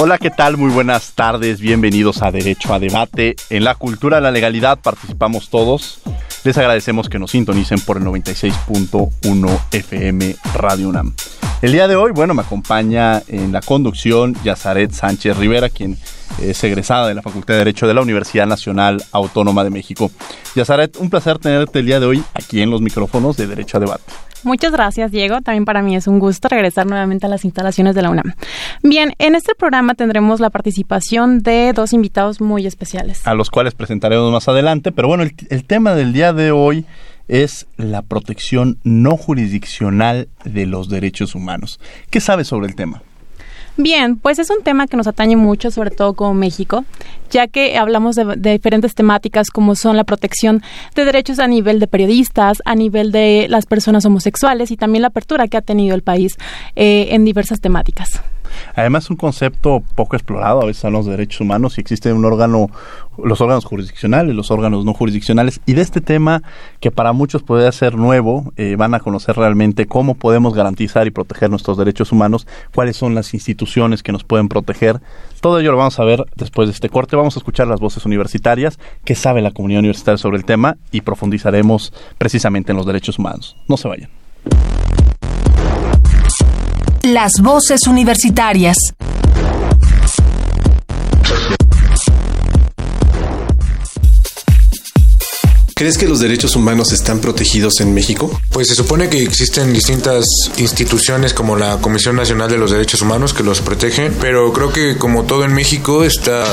Hola, ¿qué tal? Muy buenas tardes, bienvenidos a Derecho a Debate. En la cultura de la legalidad participamos todos. Les agradecemos que nos sintonicen por el 96.1 FM Radio UNAM. El día de hoy, bueno, me acompaña en la conducción Yazaret Sánchez Rivera, quien es egresada de la Facultad de Derecho de la Universidad Nacional Autónoma de México. Yazaret, un placer tenerte el día de hoy aquí en los micrófonos de Derecho a Debate. Muchas gracias, Diego. También para mí es un gusto regresar nuevamente a las instalaciones de la UNAM. Bien, en este programa tendremos la participación de dos invitados muy especiales. A los cuales presentaremos más adelante, pero bueno, el, el tema del día de hoy es la protección no jurisdiccional de los derechos humanos. ¿Qué sabes sobre el tema? Bien, pues es un tema que nos atañe mucho, sobre todo como México, ya que hablamos de, de, diferentes temáticas como son la protección de derechos a nivel de periodistas, a nivel de las personas homosexuales y también la apertura que ha tenido el país eh, en diversas temáticas. Además, un concepto poco explorado a veces son los derechos humanos y existe un órgano, los órganos jurisdiccionales, los órganos no jurisdiccionales. Y de este tema, que para muchos puede ser nuevo, eh, van a conocer realmente cómo podemos garantizar y proteger nuestros derechos humanos, cuáles son las instituciones que nos pueden proteger. Todo ello lo vamos a ver después de este corte. Vamos a escuchar las voces universitarias, qué sabe la comunidad universitaria sobre el tema y profundizaremos precisamente en los derechos humanos. No se vayan. Las voces universitarias. ¿Crees que los derechos humanos están protegidos en México? Pues se supone que existen distintas instituciones como la Comisión Nacional de los Derechos Humanos que los protegen, pero creo que como todo en México está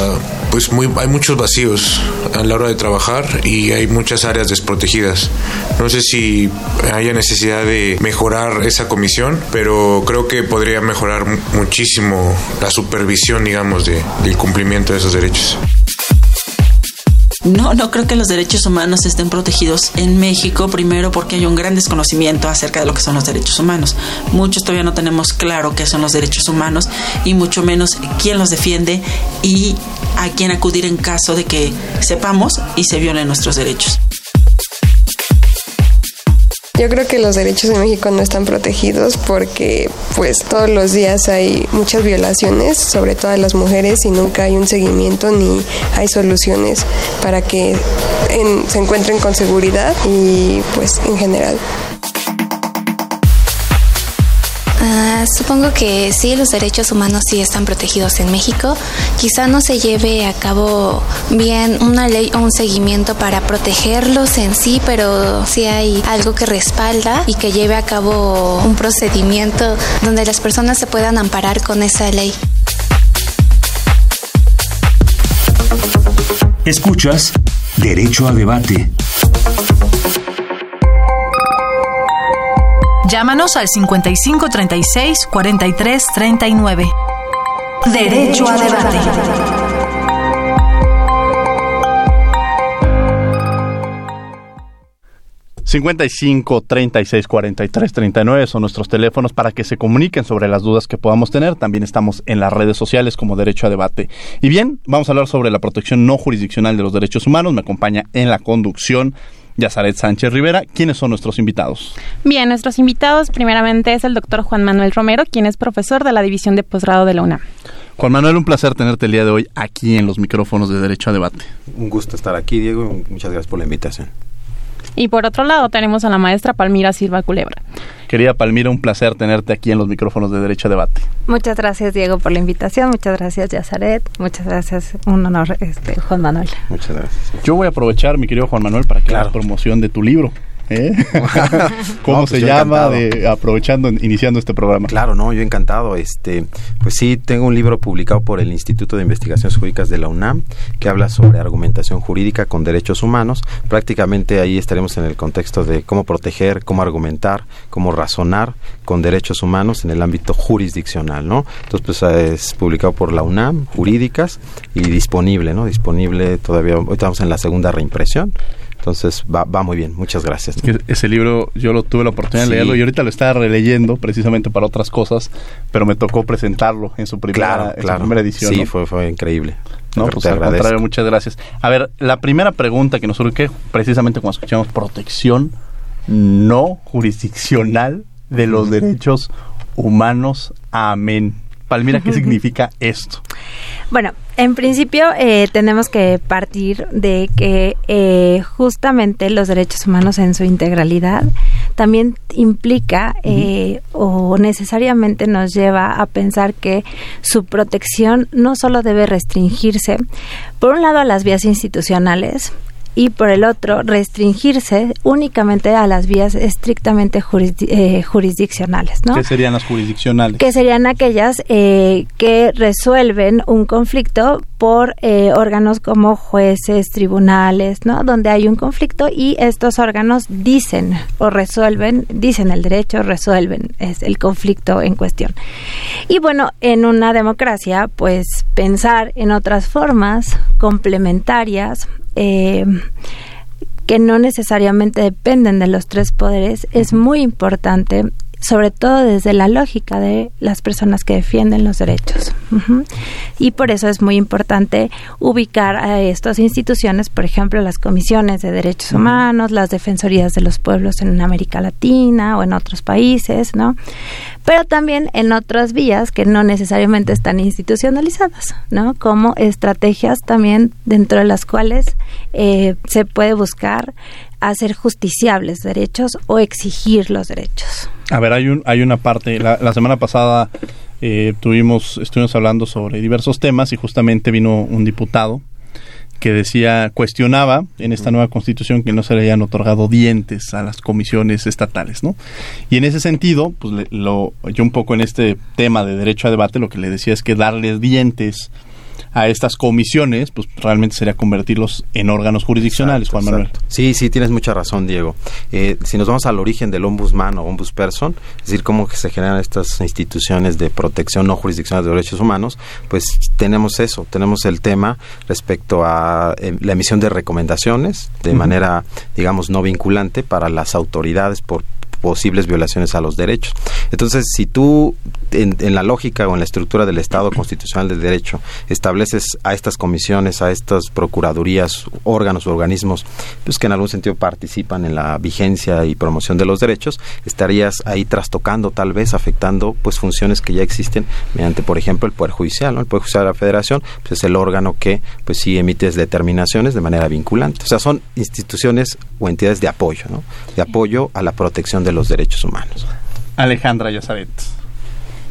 pues muy hay muchos vacíos a la hora de trabajar y hay muchas áreas desprotegidas. No sé si haya necesidad de mejorar esa comisión, pero creo que podría mejorar muchísimo la supervisión, digamos, de, del cumplimiento de esos derechos. No, no creo que los derechos humanos estén protegidos en México, primero porque hay un gran desconocimiento acerca de lo que son los derechos humanos. Muchos todavía no tenemos claro qué son los derechos humanos y mucho menos quién los defiende y a quién acudir en caso de que sepamos y se violen nuestros derechos. Yo creo que los derechos en México no están protegidos porque pues todos los días hay muchas violaciones, sobre todo a las mujeres, y nunca hay un seguimiento ni hay soluciones para que se encuentren con seguridad y pues en general. Uh, supongo que sí, los derechos humanos sí están protegidos en México. Quizá no se lleve a cabo bien una ley o un seguimiento para protegerlos en sí, pero sí hay algo que respalda y que lleve a cabo un procedimiento donde las personas se puedan amparar con esa ley. Escuchas Derecho a Debate. Llámanos al 5536 4339. Derecho a debate. ...55 36 43 39 son nuestros teléfonos para que se comuniquen sobre las dudas que podamos tener. También estamos en las redes sociales como Derecho a Debate. Y bien, vamos a hablar sobre la protección no jurisdiccional de los derechos humanos. Me acompaña en la conducción Yazaret Sánchez Rivera. ¿Quiénes son nuestros invitados? Bien, nuestros invitados primeramente es el doctor Juan Manuel Romero, quien es profesor de la División de Posgrado de la UNAM. Juan Manuel, un placer tenerte el día de hoy aquí en los micrófonos de Derecho a Debate. Un gusto estar aquí, Diego, y muchas gracias por la invitación. Y por otro lado tenemos a la maestra Palmira Silva Culebra. Querida Palmira, un placer tenerte aquí en los micrófonos de Derecho a Debate. Muchas gracias, Diego, por la invitación. Muchas gracias, Yazaret. Muchas gracias. Un honor, este, Juan Manuel. Muchas gracias. Yo voy a aprovechar, mi querido Juan Manuel, para que hagas promoción de tu libro. ¿Eh? ¿Cómo No, pues se llama? De, aprovechando, iniciando este programa. Claro, no, yo encantado. Este, pues sí, tengo un libro publicado por el Instituto de Investigaciones Jurídicas de la UNAM que habla sobre argumentación jurídica con derechos humanos. Prácticamente ahí estaremos en el contexto de cómo proteger, cómo argumentar, cómo razonar con derechos humanos en el ámbito jurisdiccional, ¿no? Entonces, pues es publicado por la UNAM, jurídicas y disponible, ¿no? Disponible todavía. Hoy estamos en la segunda reimpresión. Entonces va, va muy bien, muchas gracias. Ese libro yo lo tuve la oportunidad Sí. de leerlo y ahorita lo estaba releyendo precisamente para otras cosas, pero me tocó presentarlo en su primera, Claro, en su primera edición. Sí, ¿no? fue, fue increíble. No, pues al contrario, muchas gracias. A ver, la primera pregunta que nos surge, precisamente cuando escuchamos protección no jurisdiccional de los derechos humanos. Amén. Palmira, ¿qué significa esto? Bueno, en principio eh, tenemos que partir de que eh, justamente los derechos humanos en su integralidad también implica eh, o necesariamente nos lleva a pensar que su protección no solo debe restringirse, por un lado, a las vías institucionales, y por el otro restringirse únicamente a las vías estrictamente jurisdi- eh, jurisdiccionales, ¿no? ¿Qué serían las jurisdiccionales? que serían aquellas eh, que resuelven un conflicto por eh, órganos como jueces, tribunales, ¿no? Donde hay un conflicto y estos órganos dicen o resuelven, dicen el derecho, resuelven es el conflicto en cuestión. Y bueno, en una democracia, pues pensar en otras formas complementarias eh, que no necesariamente dependen de los tres poderes es muy importante, sobre todo desde la lógica de las personas que defienden los derechos. Y por eso es muy importante ubicar a estas instituciones, por ejemplo, las comisiones de derechos humanos, las defensorías de los pueblos en América Latina o en otros países, ¿no? Pero también en otras vías que no necesariamente están institucionalizadas, ¿no? Como estrategias también dentro de las cuales eh, se puede buscar hacer justiciables derechos o exigir los derechos. A ver, hay, un, hay una parte, la, semana pasada eh, tuvimos, estuvimos hablando sobre diversos temas y justamente vino un diputado que decía, cuestionaba en esta nueva constitución que no se le hayan otorgado dientes a las comisiones estatales, ¿no? Y en ese sentido, pues le- lo, yo un poco en este tema de derecho a debate lo que le decía es que darles dientes a estas comisiones, pues realmente sería convertirlos en órganos jurisdiccionales, Juan Manuel. Sí, sí, tienes mucha razón, Diego. Eh, si nos vamos al origen del ombudsman o ombudsperson, es decir, cómo que se generan estas instituciones de protección no jurisdiccional de derechos humanos, pues tenemos eso, tenemos el tema respecto a eh, la emisión de recomendaciones de manera, digamos, no vinculante para las autoridades por posibles violaciones a los derechos. Entonces, si tú en, en la lógica o en la estructura del Estado constitucional del derecho estableces a estas comisiones, a estas procuradurías, órganos o organismos, pues que en algún sentido participan en la vigencia y promoción de los derechos, estarías ahí trastocando tal vez, afectando pues funciones que ya existen mediante, por ejemplo, el Poder Judicial, ¿no? El Poder Judicial de la Federación, pues es el órgano que pues sí emite determinaciones de manera vinculante. O sea, son instituciones o entidades de apoyo, ¿no? De apoyo a la protección de los derechos humanos. Alejandra Yazaret.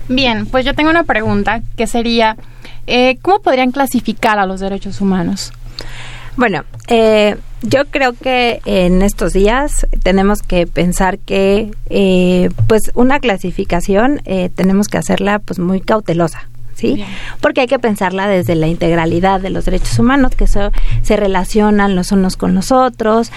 Bien, pues yo tengo una pregunta que sería, eh, ¿cómo podrían clasificar a los derechos humanos? Bueno, eh, yo creo que en estos días tenemos que pensar que, eh, pues, una clasificación eh, tenemos que hacerla, pues, muy cautelosa. ¿Sí? Porque hay que pensarla desde la integralidad de los derechos humanos, que eso se relacionan los unos con los otros,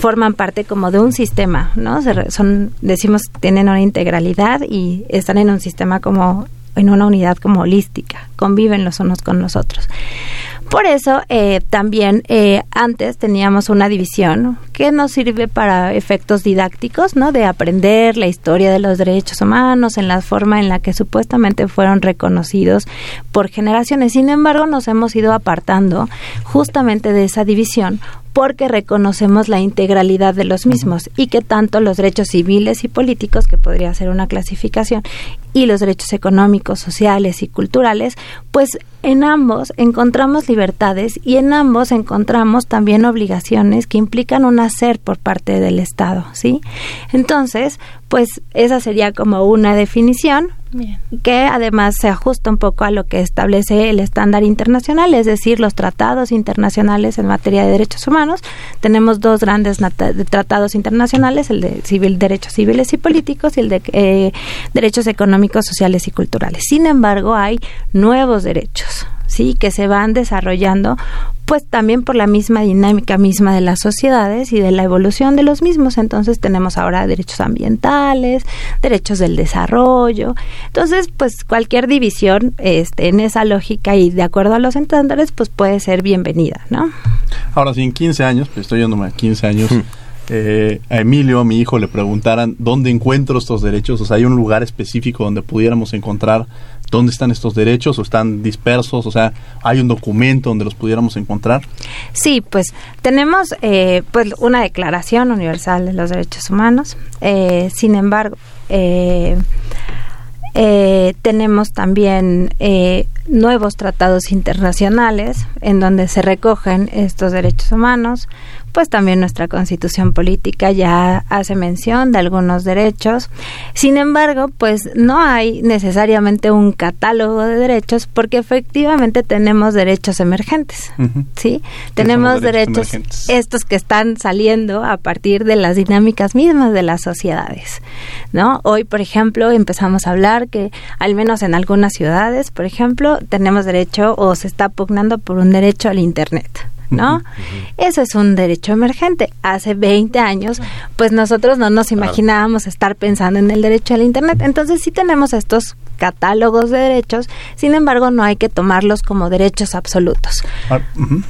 forman parte como de un sistema, ¿no? Se re- son, decimos, tienen una integralidad y están en un sistema como, en una unidad como holística, conviven los unos con los otros. Por eso eh, también eh, antes teníamos una división que nos sirve para efectos didácticos, ¿no? De aprender la historia de los derechos humanos en la forma en la que supuestamente fueron reconocidos por generaciones. Sin embargo, nos hemos ido apartando justamente de esa división porque reconocemos la integralidad de los mismos y que tanto los derechos civiles y políticos, que podría ser una clasificación, y los derechos económicos, sociales y culturales, pues en ambos encontramos libertades y en ambos encontramos también obligaciones que implican un hacer por parte del Estado, ¿sí? Entonces, pues esa sería como una definición que además se ajusta un poco a lo que establece el estándar internacional, es decir, los tratados internacionales en materia de derechos humanos. Tenemos dos grandes tratados internacionales, el de civil, derechos civiles y políticos y el de eh, derechos económicos, sociales y culturales. Sin embargo, hay nuevos derechos, sí, que se van desarrollando pues también por la misma dinámica misma de las sociedades y de la evolución de los mismos. Entonces tenemos ahora derechos ambientales, derechos del desarrollo. Entonces, pues cualquier división este, en esa lógica y de acuerdo a los estándares, pues puede ser bienvenida, ¿no? Ahora, si en 15 años, pues estoy yéndome a 15 años, hmm. Eh, a Emilio, mi hijo, le preguntaran dónde encuentro estos derechos, o sea, hay un lugar específico donde pudiéramos encontrar dónde están estos derechos o están dispersos, o sea, hay un documento donde los pudiéramos encontrar. Sí, pues tenemos eh, pues una Declaración Universal de los Derechos Humanos. Eh, sin embargo, eh, tenemos también nuevos tratados internacionales en donde se recogen estos derechos humanos pues también nuestra constitución política ya hace mención de algunos derechos. Sin embargo, pues no hay necesariamente un catálogo de derechos porque efectivamente tenemos derechos emergentes, ¿sí? Tenemos derechos, estos que están saliendo a partir de las dinámicas mismas de las sociedades, ¿no? Hoy, por ejemplo, empezamos a hablar que al menos en algunas ciudades, por ejemplo, tenemos derecho o se está pugnando por un derecho al internet. ¿No? Eso es un derecho emergente. Hace 20 años, pues nosotros no nos imaginábamos estar pensando en el derecho al Internet. Entonces sí tenemos estos catálogos de derechos, sin embargo no hay que tomarlos como derechos absolutos. Ah,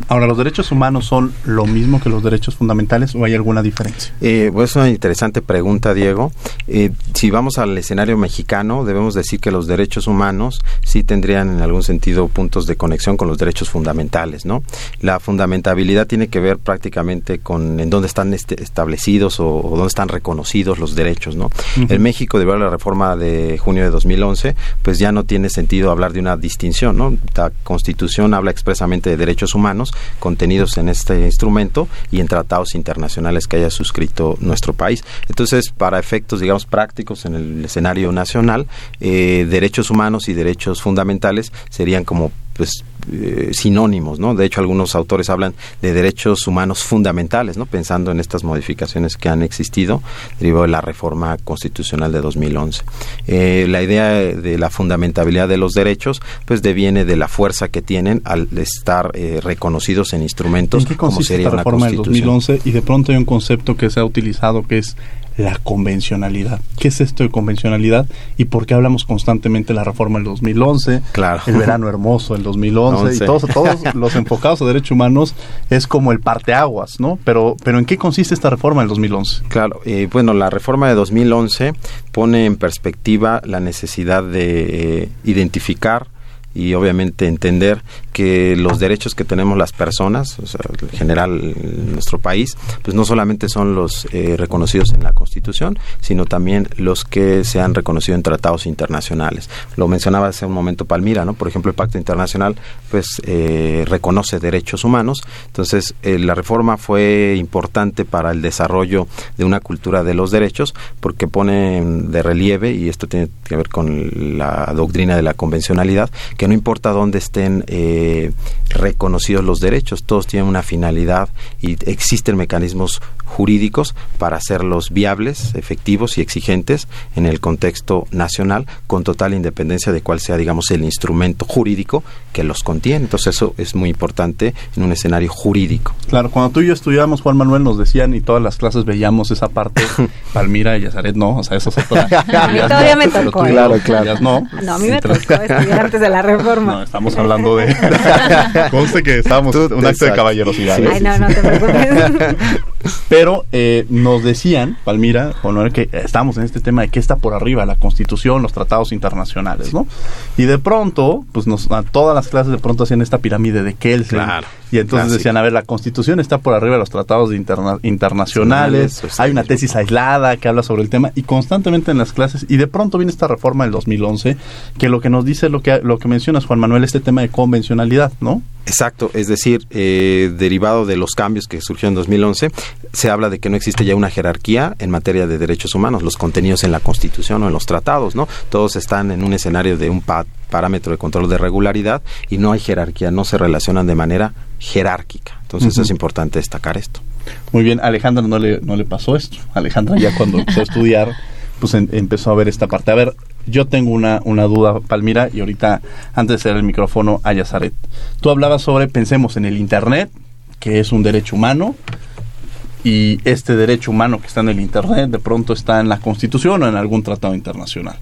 Ahora, ¿los derechos humanos son lo mismo que los derechos fundamentales o hay alguna diferencia? Eh, pues es una interesante pregunta, Diego. Eh, si vamos al escenario mexicano, debemos decir que los derechos humanos sí tendrían en algún sentido puntos de conexión con los derechos fundamentales, ¿no? La fundamentabilidad tiene que ver prácticamente con en dónde están este, establecidos o, dónde están reconocidos los derechos, ¿no? En México, debido a la reforma de junio de 2011, pues ya no tiene sentido hablar de una distinción, ¿no? La Constitución habla expresamente de derechos humanos contenidos en este instrumento y en tratados internacionales que haya suscrito nuestro país. Entonces, para efectos, digamos, prácticos en el escenario nacional, eh, derechos humanos y derechos fundamentales serían como pues eh, sinónimos, ¿no? De hecho, algunos autores hablan de derechos humanos fundamentales, ¿no? Pensando en estas modificaciones que han existido derivado de la reforma constitucional de 2011. Eh, la idea de la fundamentabilidad de los derechos, pues deviene de la fuerza que tienen al estar eh, reconocidos en instrumentos ¿En qué como sería la reforma del 2011 y de pronto hay un concepto que se ha utilizado que es la convencionalidad. ¿Qué es esto de convencionalidad y por qué hablamos constantemente de la reforma del 2011, claro. el verano hermoso del 2011 y todos, todos los enfocados a derechos humanos es como el parteaguas, ¿no? Pero, pero ¿en qué consiste esta reforma del 2011? Claro, eh, bueno, la reforma de 2011 pone en perspectiva la necesidad de eh, identificar y obviamente entender que los derechos que tenemos las personas, en general en nuestro país, pues no solamente son los eh, reconocidos en la Constitución, sino también los que se han reconocido en tratados internacionales. Lo mencionaba hace un momento Palmira, ¿no? Por ejemplo, el Pacto Internacional, pues eh, reconoce derechos humanos. Entonces, eh, la reforma fue importante para el desarrollo de una cultura de los derechos, porque pone de relieve, y esto tiene que ver con la doctrina de la convencionalidad, que no importa dónde estén eh, reconocidos los derechos, todos tienen una finalidad y existen mecanismos jurídicos para hacerlos viables, efectivos y exigentes en el contexto nacional, con total independencia de cuál sea, digamos, el instrumento jurídico que los contiene. Entonces eso es muy importante en un escenario jurídico. Claro, cuando tú y yo estudiábamos, Juan Manuel, nos decían y todas las clases veíamos esa parte, Palmira y Yazaret no, o sea, eso es otra. a mí todavía me tocó. Claro, claro. No, no, a mí me tocó estudiar antes de la reforma. No, estamos hablando de... Conste que estábamos un acto de caballerosidad. Ay, no, no te preocupes. Pero eh, nos decían, Palmira, Juan que estamos en este tema de qué está por arriba, la Constitución, los tratados internacionales, ¿no? Y de pronto, pues nos, a todas las clases de pronto hacían esta pirámide de Kelsen, Y entonces decían, a ver, la Constitución está por arriba de los tratados internacionales, hay una tesis aislada que habla sobre el tema y constantemente en las clases y de pronto viene esta reforma del 2011 que lo que nos dice lo que lo que mencionas Juan Manuel este tema de convencionalidad, ¿no? Exacto, es decir, eh, derivado de los cambios que surgieron en 2011, se habla de que no existe ya una jerarquía en materia de derechos humanos, los contenidos en la Constitución o en los tratados, ¿no? Todos están en un escenario de un parámetro de control de regularidad y no hay jerarquía, no se relacionan de manera jerárquica. Entonces es importante destacar esto. Muy bien, Alejandra no le, no le pasó esto. Alejandra ya cuando empezó a estudiar, pues empezó a ver esta parte. A ver, yo tengo una, una duda, Palmira, y ahorita, antes de hacer el micrófono, a Yazaret. Tú hablabas sobre, pensemos en el Internet, que es un derecho humano, y este derecho humano que está en el Internet de pronto está en la Constitución o en algún tratado internacional.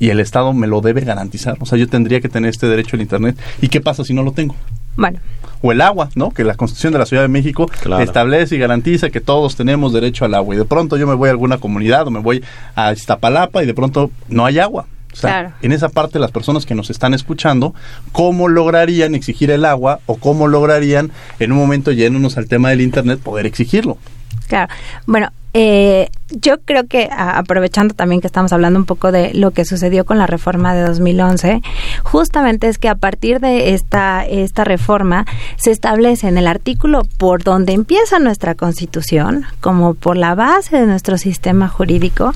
Y el Estado me lo debe garantizar. O sea, yo tendría que tener este derecho al Internet. ¿Y qué pasa si no lo tengo? Bueno, o el agua, ¿no? Que la Constitución de la Ciudad de México establece y garantiza que todos tenemos derecho al agua. Y de pronto yo me voy a alguna comunidad o me voy a Iztapalapa y de pronto no hay agua. O sea, en esa parte las personas que nos están escuchando, ¿cómo lograrían exigir el agua o cómo lograrían en un momento yéndonos al tema del Internet poder exigirlo? Claro. Bueno, eh, yo creo que aprovechando también que estamos hablando un poco de lo que sucedió con la reforma de 2011, justamente es que a partir de esta esta reforma se establece en el artículo por donde empieza nuestra Constitución, como por la base de nuestro sistema jurídico,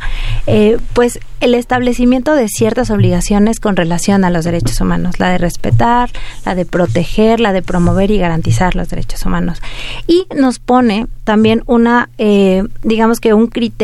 eh, pues el establecimiento de ciertas obligaciones con relación a los derechos humanos, la de respetar, la de proteger, la de promover y garantizar los derechos humanos. Y nos pone también una, eh, digamos que un criterio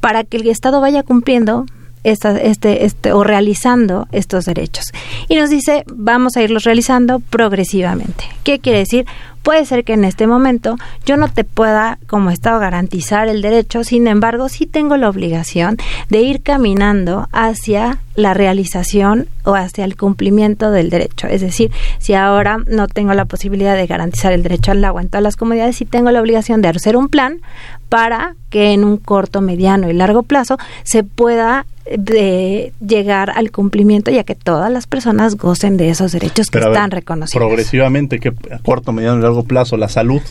para que el Estado vaya cumpliendo este, este, o realizando estos derechos. Y nos dice, vamos a irlos realizando progresivamente. ¿Qué quiere decir? Puede ser que en este momento yo no te pueda como Estado garantizar el derecho, sin embargo sí tengo la obligación de ir caminando hacia la realización o hacia el cumplimiento del derecho. Es decir, si ahora no tengo la posibilidad de garantizar el derecho al agua en todas las comunidades, sí tengo la obligación de hacer un plan para que en un corto, mediano y largo plazo se pueda de llegar al cumplimiento y a que todas las personas gocen de esos derechos que están reconocidos. Progresivamente, que a corto, mediano y largo plazo, la salud.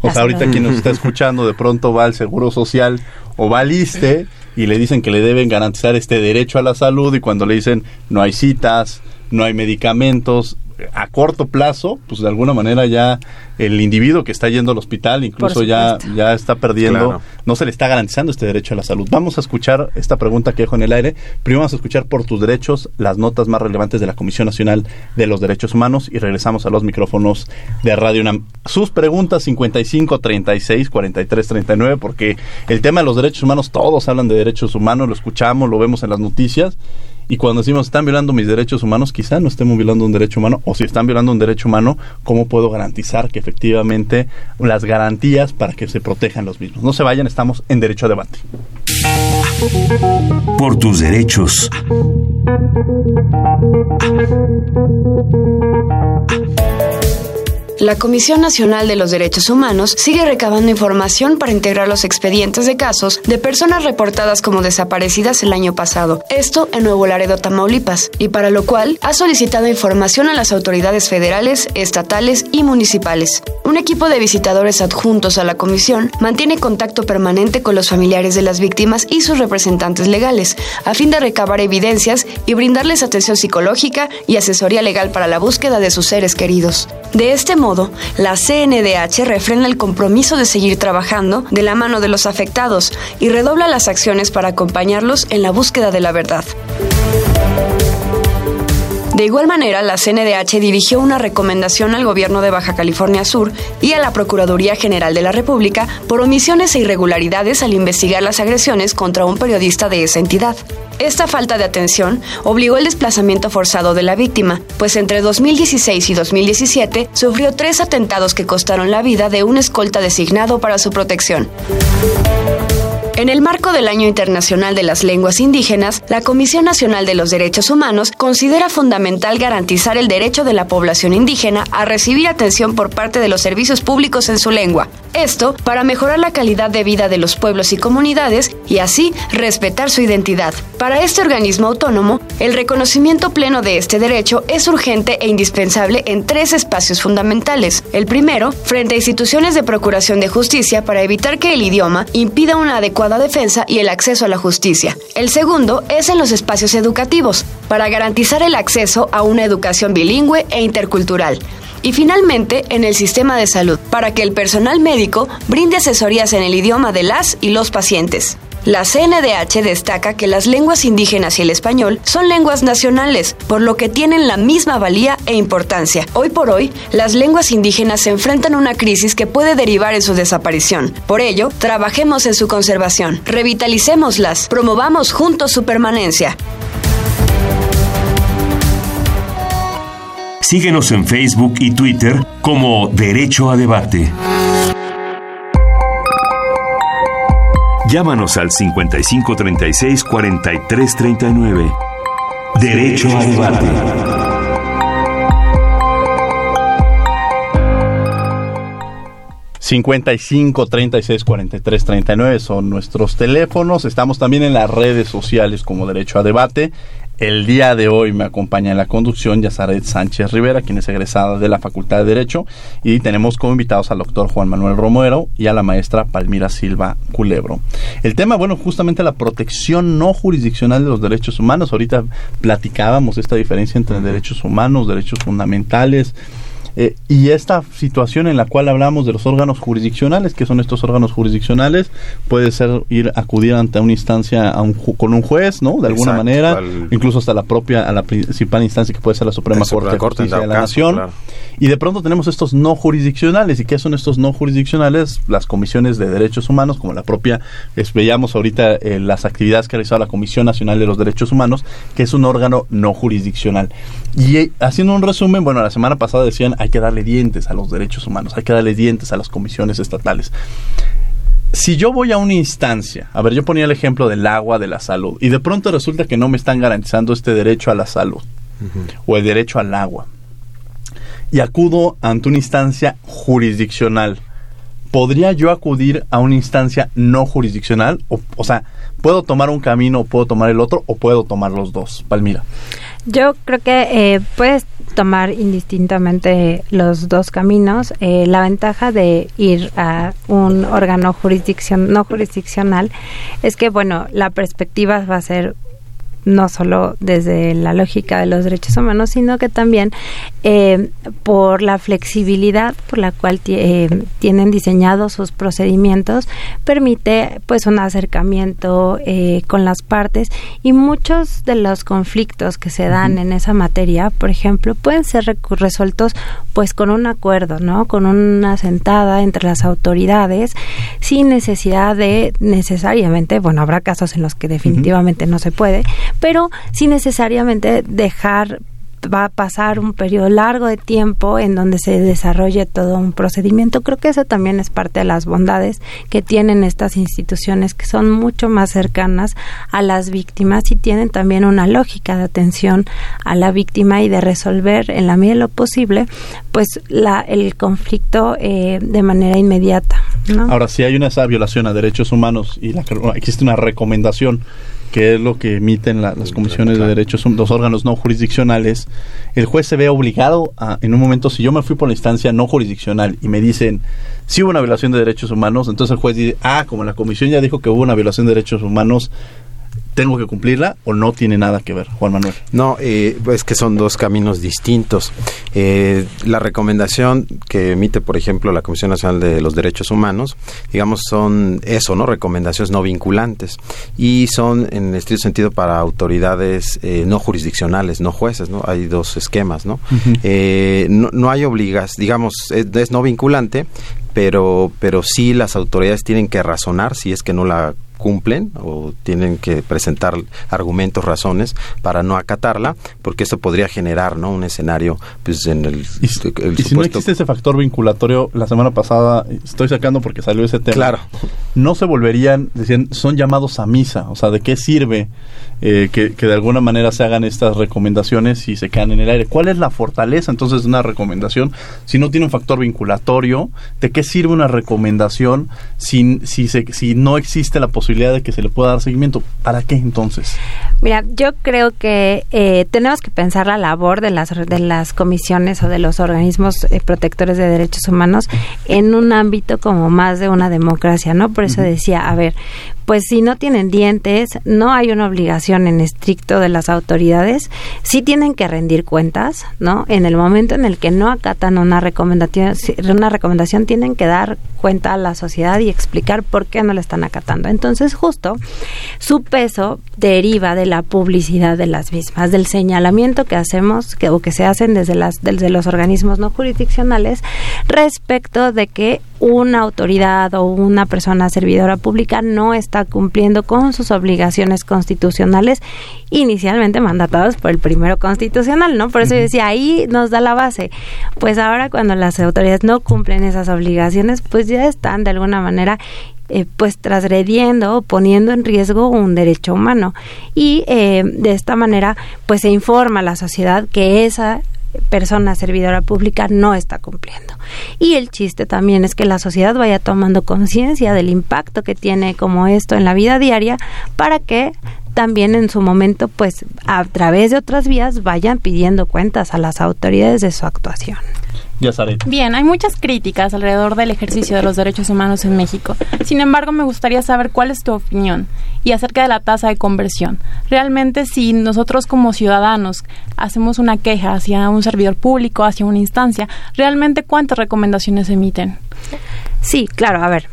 O sea, ahorita quien nos está escuchando de pronto va al Seguro Social o va al ISTE y le dicen que le deben garantizar este derecho a la salud y cuando le dicen no hay citas, no hay medicamentos, a corto plazo, pues de alguna manera ya el individuo que está yendo al hospital incluso ya, ya está perdiendo, no se le está garantizando este derecho a la salud. Vamos a escuchar esta pregunta que dejo en el aire. Primero vamos a escuchar por tus derechos las notas más relevantes de la Comisión Nacional de los Derechos Humanos y regresamos a los micrófonos de Radio UNAM. Sus preguntas 55 36 43 39 porque el tema de los derechos humanos todos hablan de derechos humanos, lo escuchamos, lo vemos en las noticias y cuando decimos están violando mis derechos humanos, quizá no estemos violando un derecho humano, o si están violando un derecho humano, ¿cómo puedo garantizar que efectivamente las garantías para que se protejan los mismos? No se vayan, estamos en derecho a debate. Por tus derechos. La Comisión Nacional de los Derechos Humanos sigue recabando información para integrar los expedientes de casos de personas reportadas como desaparecidas el año pasado, esto en Nuevo Laredo, Tamaulipas, y para lo cual ha solicitado información a las autoridades federales, estatales y municipales. Un equipo de visitadores adjuntos a la comisión mantiene contacto permanente con los familiares de las víctimas y sus representantes legales, a fin de recabar evidencias y brindarles atención psicológica y asesoría legal para la búsqueda de sus seres queridos. De este modo, modo, la CNDH refrena el compromiso de seguir trabajando de la mano de los afectados y redobla las acciones para acompañarlos en la búsqueda de la verdad. De igual manera, la CNDH dirigió una recomendación al gobierno de Baja California Sur y a la Procuraduría General de la República por omisiones e irregularidades al investigar las agresiones contra un periodista de esa entidad. Esta falta de atención obligó el desplazamiento forzado de la víctima, pues entre 2016 y 2017 sufrió tres atentados que costaron la vida de un escolta designado para su protección. En el marco del Año Internacional de las Lenguas Indígenas, la Comisión Nacional de los Derechos Humanos considera fundamental garantizar el derecho de la población indígena a recibir atención por parte de los servicios públicos en su lengua. Esto para mejorar la calidad de vida de los pueblos y comunidades y así respetar su identidad. Para este organismo autónomo, el reconocimiento pleno de este derecho es urgente e indispensable en tres espacios fundamentales. El primero, frente a instituciones de procuración de justicia para evitar que el idioma impida una adecuada defensa y el acceso a la justicia. El segundo es en los espacios educativos, para garantizar el acceso a una educación bilingüe e intercultural. Y finalmente, en el sistema de salud, para que el personal médico brinde asesorías en el idioma de las y los pacientes. La CNDH destaca que las lenguas indígenas y el español son lenguas nacionales, por lo que tienen la misma valía e importancia. Hoy por hoy, las lenguas indígenas se enfrentan a una crisis que puede derivar en su desaparición. Por ello, trabajemos en su conservación, revitalicémoslas, promovamos juntos su permanencia. Síguenos en Facebook y Twitter como Derecho a Debate. Llámanos al 5536 4339. Derecho a Debate. ...55 36 43 39 son nuestros teléfonos. Estamos también en las redes sociales como Derecho a Debate. El día de hoy me acompaña en la conducción Yazaret Sánchez Rivera, quien es egresada de la Facultad de Derecho, y tenemos como invitados al doctor Juan Manuel Romero y a la maestra Palmira Silva Culebro. El tema, bueno, justamente la protección no jurisdiccional de los derechos humanos. Ahorita platicábamos esta diferencia entre derechos humanos, derechos fundamentales, eh, y esta situación en la cual hablamos de los órganos jurisdiccionales, que son estos órganos jurisdiccionales, puede ser ir acudir ante una instancia a un con un juez, ¿no? De alguna manera, incluso hasta la propia, a la principal instancia que puede ser la Suprema Corte, de Justicia de la Nación. Y de pronto tenemos estos no jurisdiccionales. ¿Y qué son estos no jurisdiccionales? Las comisiones de derechos humanos, como la propia, veíamos ahorita eh, las actividades que ha realizado la Comisión Nacional de los Derechos Humanos, que es un órgano no jurisdiccional. Y eh, haciendo un resumen, bueno, la semana pasada decían, hay que darle dientes a los derechos humanos, hay que darle dientes a las comisiones estatales. Si yo voy a una instancia, a ver, yo ponía el ejemplo del agua, de la salud, y de pronto resulta que no me están garantizando este derecho a la salud o el derecho al agua, y acudo ante una instancia jurisdiccional, ¿podría yo acudir a una instancia no jurisdiccional? O, o sea, ¿puedo tomar un camino, puedo tomar el otro, o puedo tomar los dos? Palmira. Yo creo que eh, puedes tomar indistintamente los dos caminos. Eh, la ventaja de ir a un órgano no jurisdiccional es que, bueno, la perspectiva va a ser no solo desde la lógica de los derechos humanos, sino que también eh, por la flexibilidad por la cual eh, tienen diseñados sus procedimientos, permite pues un acercamiento eh, con las partes y muchos de los conflictos que se dan en esa materia, por ejemplo, pueden ser resueltos pues con un acuerdo, ¿no? Con una sentada entre las autoridades sin necesidad de necesariamente, bueno, habrá casos en los que definitivamente no se puede, pero sin necesariamente dejar va a pasar un periodo largo de tiempo en donde se desarrolle todo un procedimiento. Creo que eso también es parte de las bondades que tienen estas instituciones que son mucho más cercanas a las víctimas y tienen también una lógica de atención a la víctima y de resolver en la medida de lo posible pues la, el conflicto eh, de manera inmediata. Ahora, si hay una esa violación a derechos humanos y la, existe una recomendación que es lo que emiten las comisiones de derechos, los órganos no jurisdiccionales, el juez se ve obligado a, en un momento, si yo me fui por la instancia no jurisdiccional y me dicen, si hubo una violación de derechos humanos, entonces el juez dice, ah, como la comisión ya dijo que hubo una violación de derechos humanos, tengo que cumplirla o no tiene nada que ver, Juan Manuel? No, eh, es que son dos caminos distintos. Eh, la recomendación que emite, por ejemplo, la Comisión Nacional de los Derechos Humanos, digamos, son eso, ¿no? Recomendaciones no vinculantes y son en estricto sentido para autoridades eh, no jurisdiccionales, no jueces, ¿no? Hay dos esquemas, ¿no? Eh, no, no, hay obligas, digamos, es, no vinculante, pero, pero sí las autoridades tienen que razonar si es que no la cumplen o tienen que presentar argumentos, razones para no acatarla, porque eso podría generar ¿no? un escenario pues en el, y, si no existe ese factor vinculatorio, la semana pasada estoy sacando porque salió ese tema. Claro. No se volverían, decían, son llamados a misa, o sea, ¿de qué sirve eh, que, que, de alguna manera se hagan estas recomendaciones y se quedan en el aire? ¿Cuál es la fortaleza entonces de una recomendación si no tiene un factor vinculatorio? ¿De qué sirve una recomendación si, si, se, si no existe la posibilidad de que se le pueda dar seguimiento? ¿Para qué entonces? Mira, yo creo que eh, tenemos que pensar la labor de las, de las comisiones o de los organismos eh, protectores de derechos humanos en un ámbito como más de una democracia, ¿no? Por eso decía, a ver, pues si no tienen dientes, no hay una obligación en estricto de las autoridades, sí tienen que rendir cuentas, ¿no? En el momento en el que no acatan una recomendación, una recomendación tienen que dar cuenta a la sociedad y explicar por qué no la están acatando. Entonces, justo su peso deriva de la publicidad de las mismas, del señalamiento que hacemos que, o que se hacen desde las desde los organismos no jurisdiccionales respecto de que una autoridad o una persona servidora pública no está cumpliendo con sus obligaciones constitucionales inicialmente mandatadas por el primero constitucional, ¿no? Por eso yo decía, ahí nos da la base. Pues ahora cuando las autoridades no cumplen esas obligaciones, pues ya están de alguna manera eh, pues transgrediendo o poniendo en riesgo un derecho humano y eh, de esta manera pues se informa a la sociedad que esa persona servidora pública no está cumpliendo. Y el chiste también es que la sociedad vaya tomando conciencia del impacto que tiene como esto en la vida diaria para que también en su momento, pues a través de otras vías vayan pidiendo cuentas a las autoridades de su actuación. Bien, hay muchas críticas alrededor del ejercicio de los derechos humanos en México. Sin embargo, me gustaría saber cuál es tu opinión y acerca de la tasa de conversión. Realmente, si nosotros como ciudadanos hacemos una queja hacia un servidor público, hacia una instancia, ¿realmente cuántas recomendaciones emiten? Sí, claro, a ver,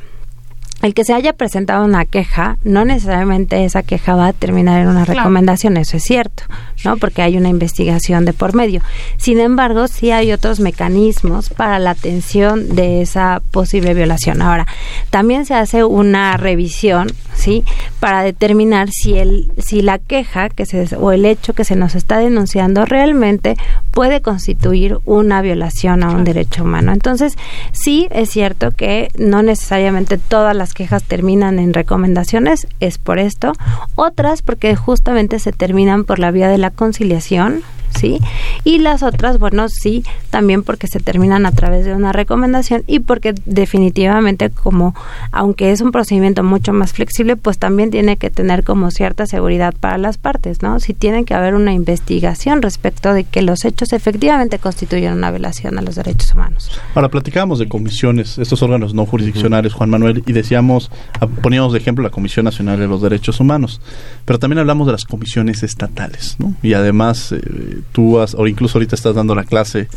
el que se haya presentado una queja, no necesariamente esa queja va a terminar en una recomendación, eso es cierto, ¿no? Porque hay una investigación de por medio. Sin embargo, sí hay otros mecanismos para la atención de esa posible violación. Ahora, también se hace una revisión, ¿sí? Para determinar si el si la queja que se o el hecho que se nos está denunciando realmente puede constituir una violación a un derecho humano. Entonces, sí es cierto que no necesariamente todas las quejas terminan en recomendaciones, es por esto. Otras porque justamente se terminan por la vía de la conciliación, ¿sí? Y las otras, bueno, sí, también porque se terminan a través de una recomendación y porque definitivamente como, aunque es un procedimiento mucho más flexible, pues también tiene que tener como cierta seguridad para las partes, ¿no? Si tiene que haber una investigación respecto de que los hechos efectivamente constituyen una violación a los derechos humanos. Ahora, platicábamos de comisiones, estos órganos no jurisdiccionales, Juan Manuel, y decíamos, ah, poníamos de ejemplo la Comisión Nacional de los Derechos Humanos, pero también hablamos de las comisiones estatales, ¿no? Y además, eh, tú has, o incluso ahorita estás dando la clase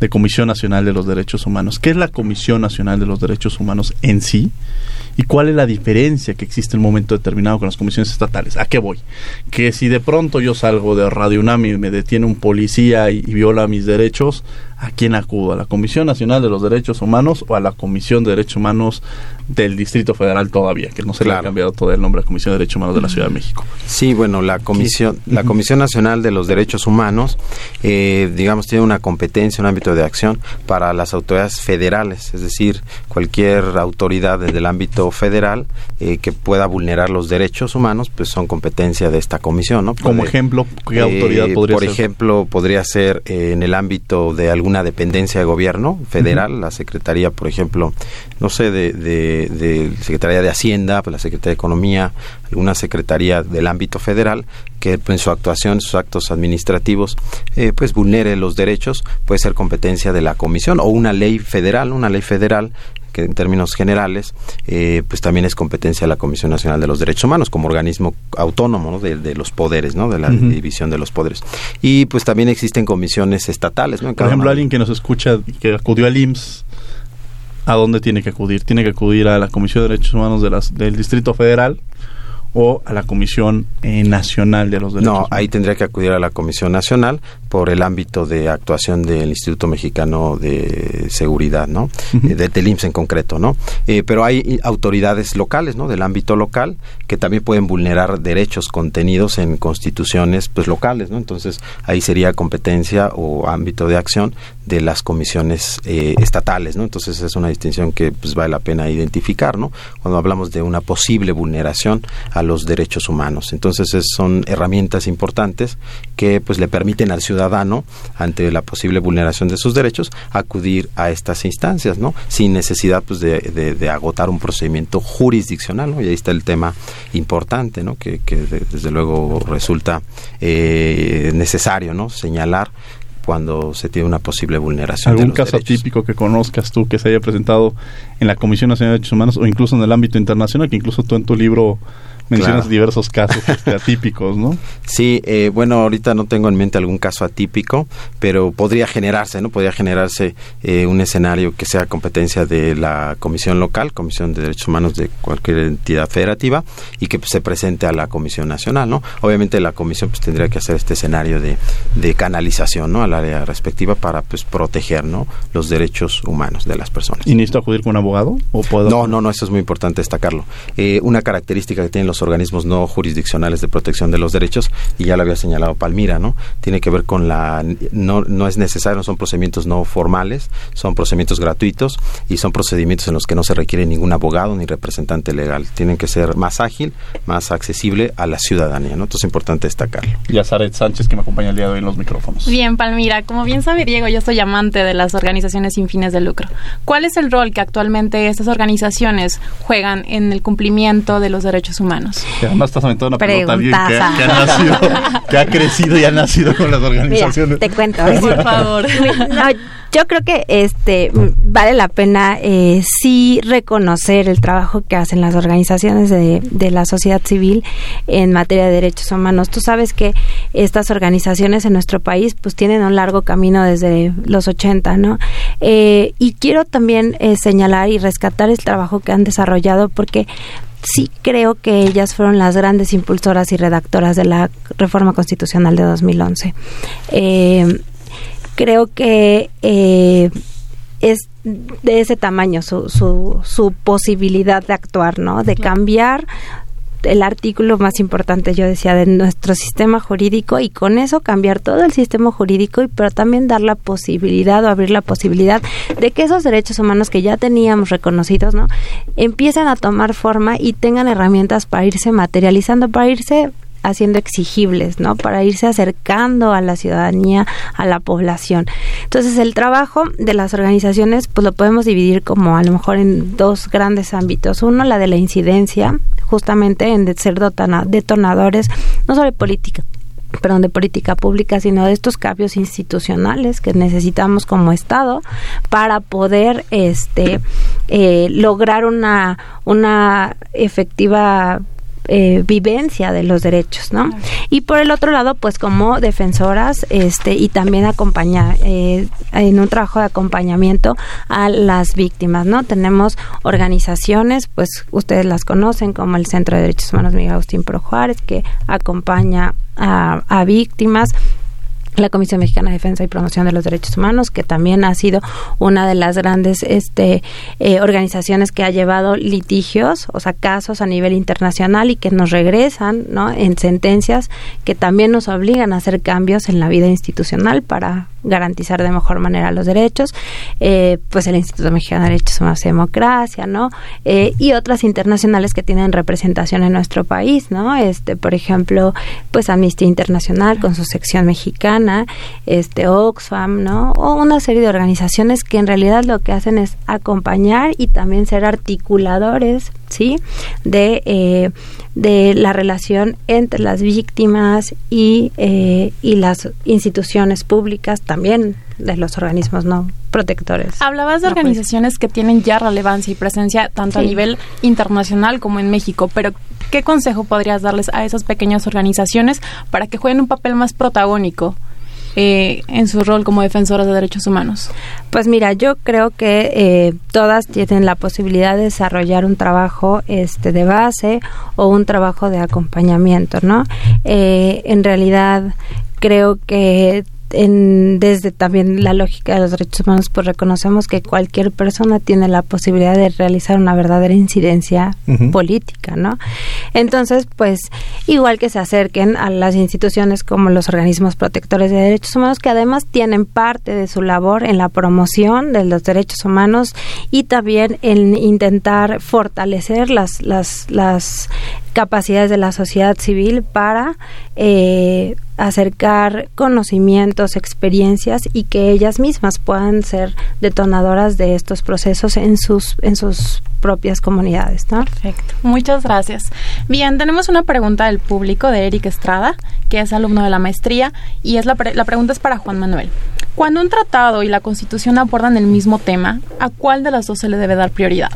de Comisión Nacional de los Derechos Humanos. ¿Qué es la Comisión Nacional de los Derechos Humanos en sí? ¿Y cuál es la diferencia que existe en un momento determinado con las comisiones estatales? ¿A qué voy? Que si de pronto yo salgo de Radio UNAM y me detiene un policía y viola mis derechos, ¿a quién acudo? ¿A la Comisión Nacional de los Derechos Humanos o a la Comisión de Derechos Humanos del Distrito Federal todavía? Que no se le ha cambiado todo el nombre a la Comisión de Derechos Humanos de la Ciudad de México. Sí, bueno, la Comisión, la Comisión Nacional de los Derechos Humanos, eh, digamos, tiene una competencia, un ámbito de acción para las autoridades federales, es decir, cualquier autoridad desde el ámbito federal eh, que pueda vulnerar los derechos humanos, pues son competencia de esta comisión, ¿no? Como ejemplo, ¿qué autoridad eh, podría por ser? Por ejemplo, podría ser en el ámbito de alguna dependencia de gobierno federal, la Secretaría, por ejemplo, no sé, de, de, de Secretaría de Hacienda, pues la Secretaría de Economía, alguna secretaría del ámbito federal que en su actuación, sus actos administrativos, eh, pues vulnere los derechos, puede ser competencia de la comisión o una ley federal, una ley federal que en términos generales, eh, pues también es competencia de la Comisión Nacional de los Derechos Humanos como organismo autónomo ¿no? de, de, los poderes, ¿no? de la división de los poderes. Y pues también existen comisiones estatales. ¿no? En Por ejemplo, alguien que nos escucha y que acudió al IMSS, ¿a dónde tiene que acudir? ¿Tiene que acudir a la Comisión de Derechos Humanos de las, del Distrito Federal o a la Comisión eh, Nacional de los Derechos No, ahí tendría que acudir a la Comisión Nacional por el ámbito de actuación del Instituto Mexicano de Seguridad, ¿no? Eh, de, del IMSS en concreto, ¿no? Eh, pero hay autoridades locales, ¿no? Del ámbito local que también pueden vulnerar derechos contenidos en constituciones, pues locales, ¿no? Entonces ahí sería competencia o ámbito de acción de las comisiones eh, estatales, ¿no? Entonces es una distinción que pues vale la pena identificar, ¿no? Cuando hablamos de una posible vulneración a los derechos humanos. Entonces es, son herramientas importantes que pues le permiten al ciudadano ante la posible vulneración de sus derechos acudir a estas instancias, ¿no? Sin necesidad pues de, de, de agotar un procedimiento jurisdiccional, ¿no? Y ahí está el tema importante, ¿no? Que, que desde luego resulta eh, necesario, ¿no? Señalar cuando se tiene una posible vulneración. ¿Algún de los caso derechos. atípico que conozcas tú que se haya presentado en la Comisión Nacional de Derechos Humanos o incluso en el ámbito internacional, que incluso tú en tu libro mencionas Claro. diversos casos este, atípicos, ¿no? Sí, eh, bueno, ahorita no tengo en mente algún caso atípico, pero podría generarse, ¿no? Podría generarse eh, un escenario que sea competencia de la comisión local, Comisión de Derechos Humanos de cualquier entidad federativa, y que pues, se presente a la Comisión Nacional, ¿no? Obviamente la comisión pues tendría que hacer este escenario de, de canalización, ¿no? Al área respectiva para pues proteger, ¿no? Los derechos humanos de las personas. ¿Y necesito acudir con un abogado? ¿O puedo No, no, no, eso es muy importante destacarlo. Eh, una característica que tienen los organismos no jurisdiccionales de protección de los derechos, y ya lo había señalado Palmira, ¿no? Tiene que ver con la. No, no es necesario, no son procedimientos no formales, son procedimientos gratuitos y son procedimientos en los que no se requiere ningún abogado ni representante legal. Tienen que ser más ágil, más accesible a la ciudadanía, ¿no? Entonces es importante destacarlo. Y a Zaret Sánchez, que me acompaña el día de hoy en los micrófonos. Bien, Palmira, como bien sabe Diego, yo soy amante de las organizaciones sin fines de lucro. ¿Cuál es el rol que actualmente estas organizaciones juegan en el cumplimiento de los derechos humanos? Que además estás aventando una pelota a alguien que, ha nacido, que ha crecido y ha nacido con las organizaciones. Mira, te cuento. Por favor. No, yo creo que este vale la pena eh, sí reconocer el trabajo que hacen las organizaciones de, de la sociedad civil en materia de derechos humanos. Tú sabes que estas organizaciones en nuestro país pues tienen un largo camino desde los 80, ¿no? Eh, y quiero también eh, señalar y rescatar el trabajo que han desarrollado porque sí creo que ellas fueron las grandes impulsoras y redactoras de la reforma constitucional de 2011. Eh, creo que eh, es de ese tamaño su, su, su posibilidad de actuar, ¿no? De cambiar el artículo más importante, yo decía, de nuestro sistema jurídico y con eso cambiar todo el sistema jurídico, y pero también dar la posibilidad o abrir la posibilidad de que esos derechos humanos que ya teníamos reconocidos, ¿no? Empiecen a tomar forma y tengan herramientas para irse materializando, para irse haciendo exigibles, ¿no? Para irse acercando a la ciudadanía, a la población. Entonces, el trabajo de las organizaciones, pues lo podemos dividir como a lo mejor en dos grandes ámbitos. Uno, la de la incidencia, justamente en ser detonadores, no solo de política, perdón, de política pública, sino de estos cambios institucionales que necesitamos como Estado para poder este eh, lograr una, una efectiva eh, vivencia de los derechos, ¿no? Y por el otro lado, pues como defensoras, este, y también acompañar eh, en un trabajo de acompañamiento a las víctimas, ¿no? Tenemos organizaciones, pues ustedes las conocen como el Centro de Derechos Humanos Miguel Agustín Pro Juárez, que acompaña a, a víctimas la Comisión Mexicana de Defensa y Promoción de los Derechos Humanos, que también ha sido una de las grandes este, eh, organizaciones que ha llevado litigios, o sea, casos a nivel internacional y que nos regresan ¿no? en sentencias que también nos obligan a hacer cambios en la vida institucional para garantizar de mejor manera los derechos, eh, pues el Instituto Mexicano de Derechos Humanos y Democracia, ¿no? Eh, y otras internacionales que tienen representación en nuestro país, ¿no? Este, por ejemplo, pues Amnistía Internacional con su sección mexicana, este Oxfam, ¿no? O una serie de organizaciones que en realidad lo que hacen es acompañar y también ser articuladores, ¿sí? De, eh, de la relación entre las víctimas y, eh, y las instituciones públicas, también de los organismos no protectores. Hablabas de No, pues. organizaciones que tienen ya relevancia y presencia tanto a nivel internacional como en México, pero ¿qué consejo podrías darles a esas pequeñas organizaciones para que jueguen un papel más protagónico? Eh, en su rol como defensoras de derechos humanos? Pues mira, yo creo que eh, todas tienen la posibilidad de desarrollar un trabajo este de base o un trabajo de acompañamiento, ¿no? Eh, en realidad creo que en, desde también la lógica de los derechos humanos, pues reconocemos que cualquier persona tiene la posibilidad de realizar una verdadera incidencia política, ¿no? Entonces, pues, igual que se acerquen a las instituciones como los organismos protectores de derechos humanos, que además tienen parte de su labor en la promoción de los derechos humanos y también en intentar fortalecer las, las, las capacidades de la sociedad civil para eh, acercar conocimientos, experiencias y que ellas mismas puedan ser detonadoras de estos procesos en sus en sus propias comunidades. Perfecto. Muchas gracias. Bien, tenemos una pregunta del público de Eric Estrada, que es alumno de la maestría, y es la, la pregunta es para Juan Manuel. Cuando un tratado y la Constitución abordan el mismo tema, ¿a cuál de las dos se le debe dar prioridad?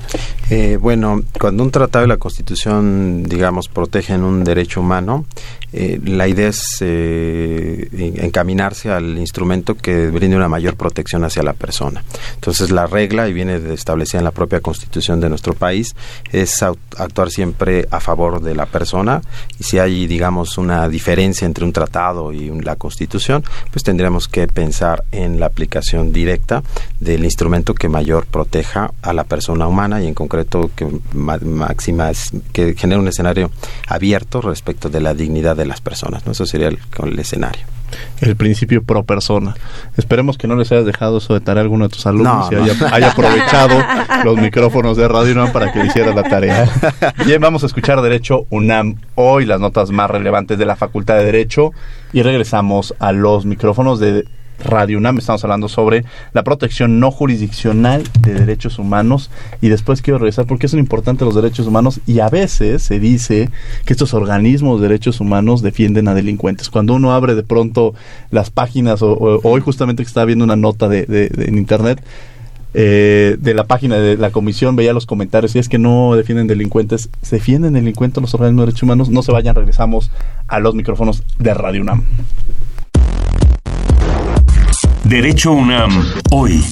Eh, bueno, cuando un tratado y la Constitución, digamos, protegen un derecho humano, eh, la idea es eh, encaminarse al instrumento que brinde una mayor protección hacia la persona. Entonces, la regla, y viene establecida en la propia Constitución de nuestro país, es actuar siempre a favor de la persona. Y si hay, digamos, una diferencia entre un tratado y la Constitución, pues tendríamos que pensar en la aplicación directa del instrumento que mayor proteja a la persona humana y, en concreto, que máxima que genere un escenario abierto respecto de la dignidad de las personas. ¿no? Eso sería el, el escenario. El principio pro persona. Esperemos que no les hayas dejado eso de tarea a alguno de tus alumnos y Haya, aprovechado los micrófonos de Radio UNAM para que hiciera la tarea. Bien, vamos a escuchar Derecho UNAM hoy, las notas más relevantes de la Facultad de Derecho y regresamos a los micrófonos de Radio UNAM. Estamos hablando sobre la protección no jurisdiccional de derechos humanos. Y después quiero regresar porque son importantes los derechos humanos. Y a veces se dice que estos organismos de derechos humanos defienden a delincuentes. Cuando uno abre de pronto las páginas, o, hoy justamente que estaba viendo una nota de, en internet. Eh, de la página de la comisión veía los comentarios y es que no defienden delincuentes, se defienden delincuentes los organismos de derechos humanos, no se vayan, regresamos a los micrófonos de Radio UNAM. Derecho UNAM, hoy.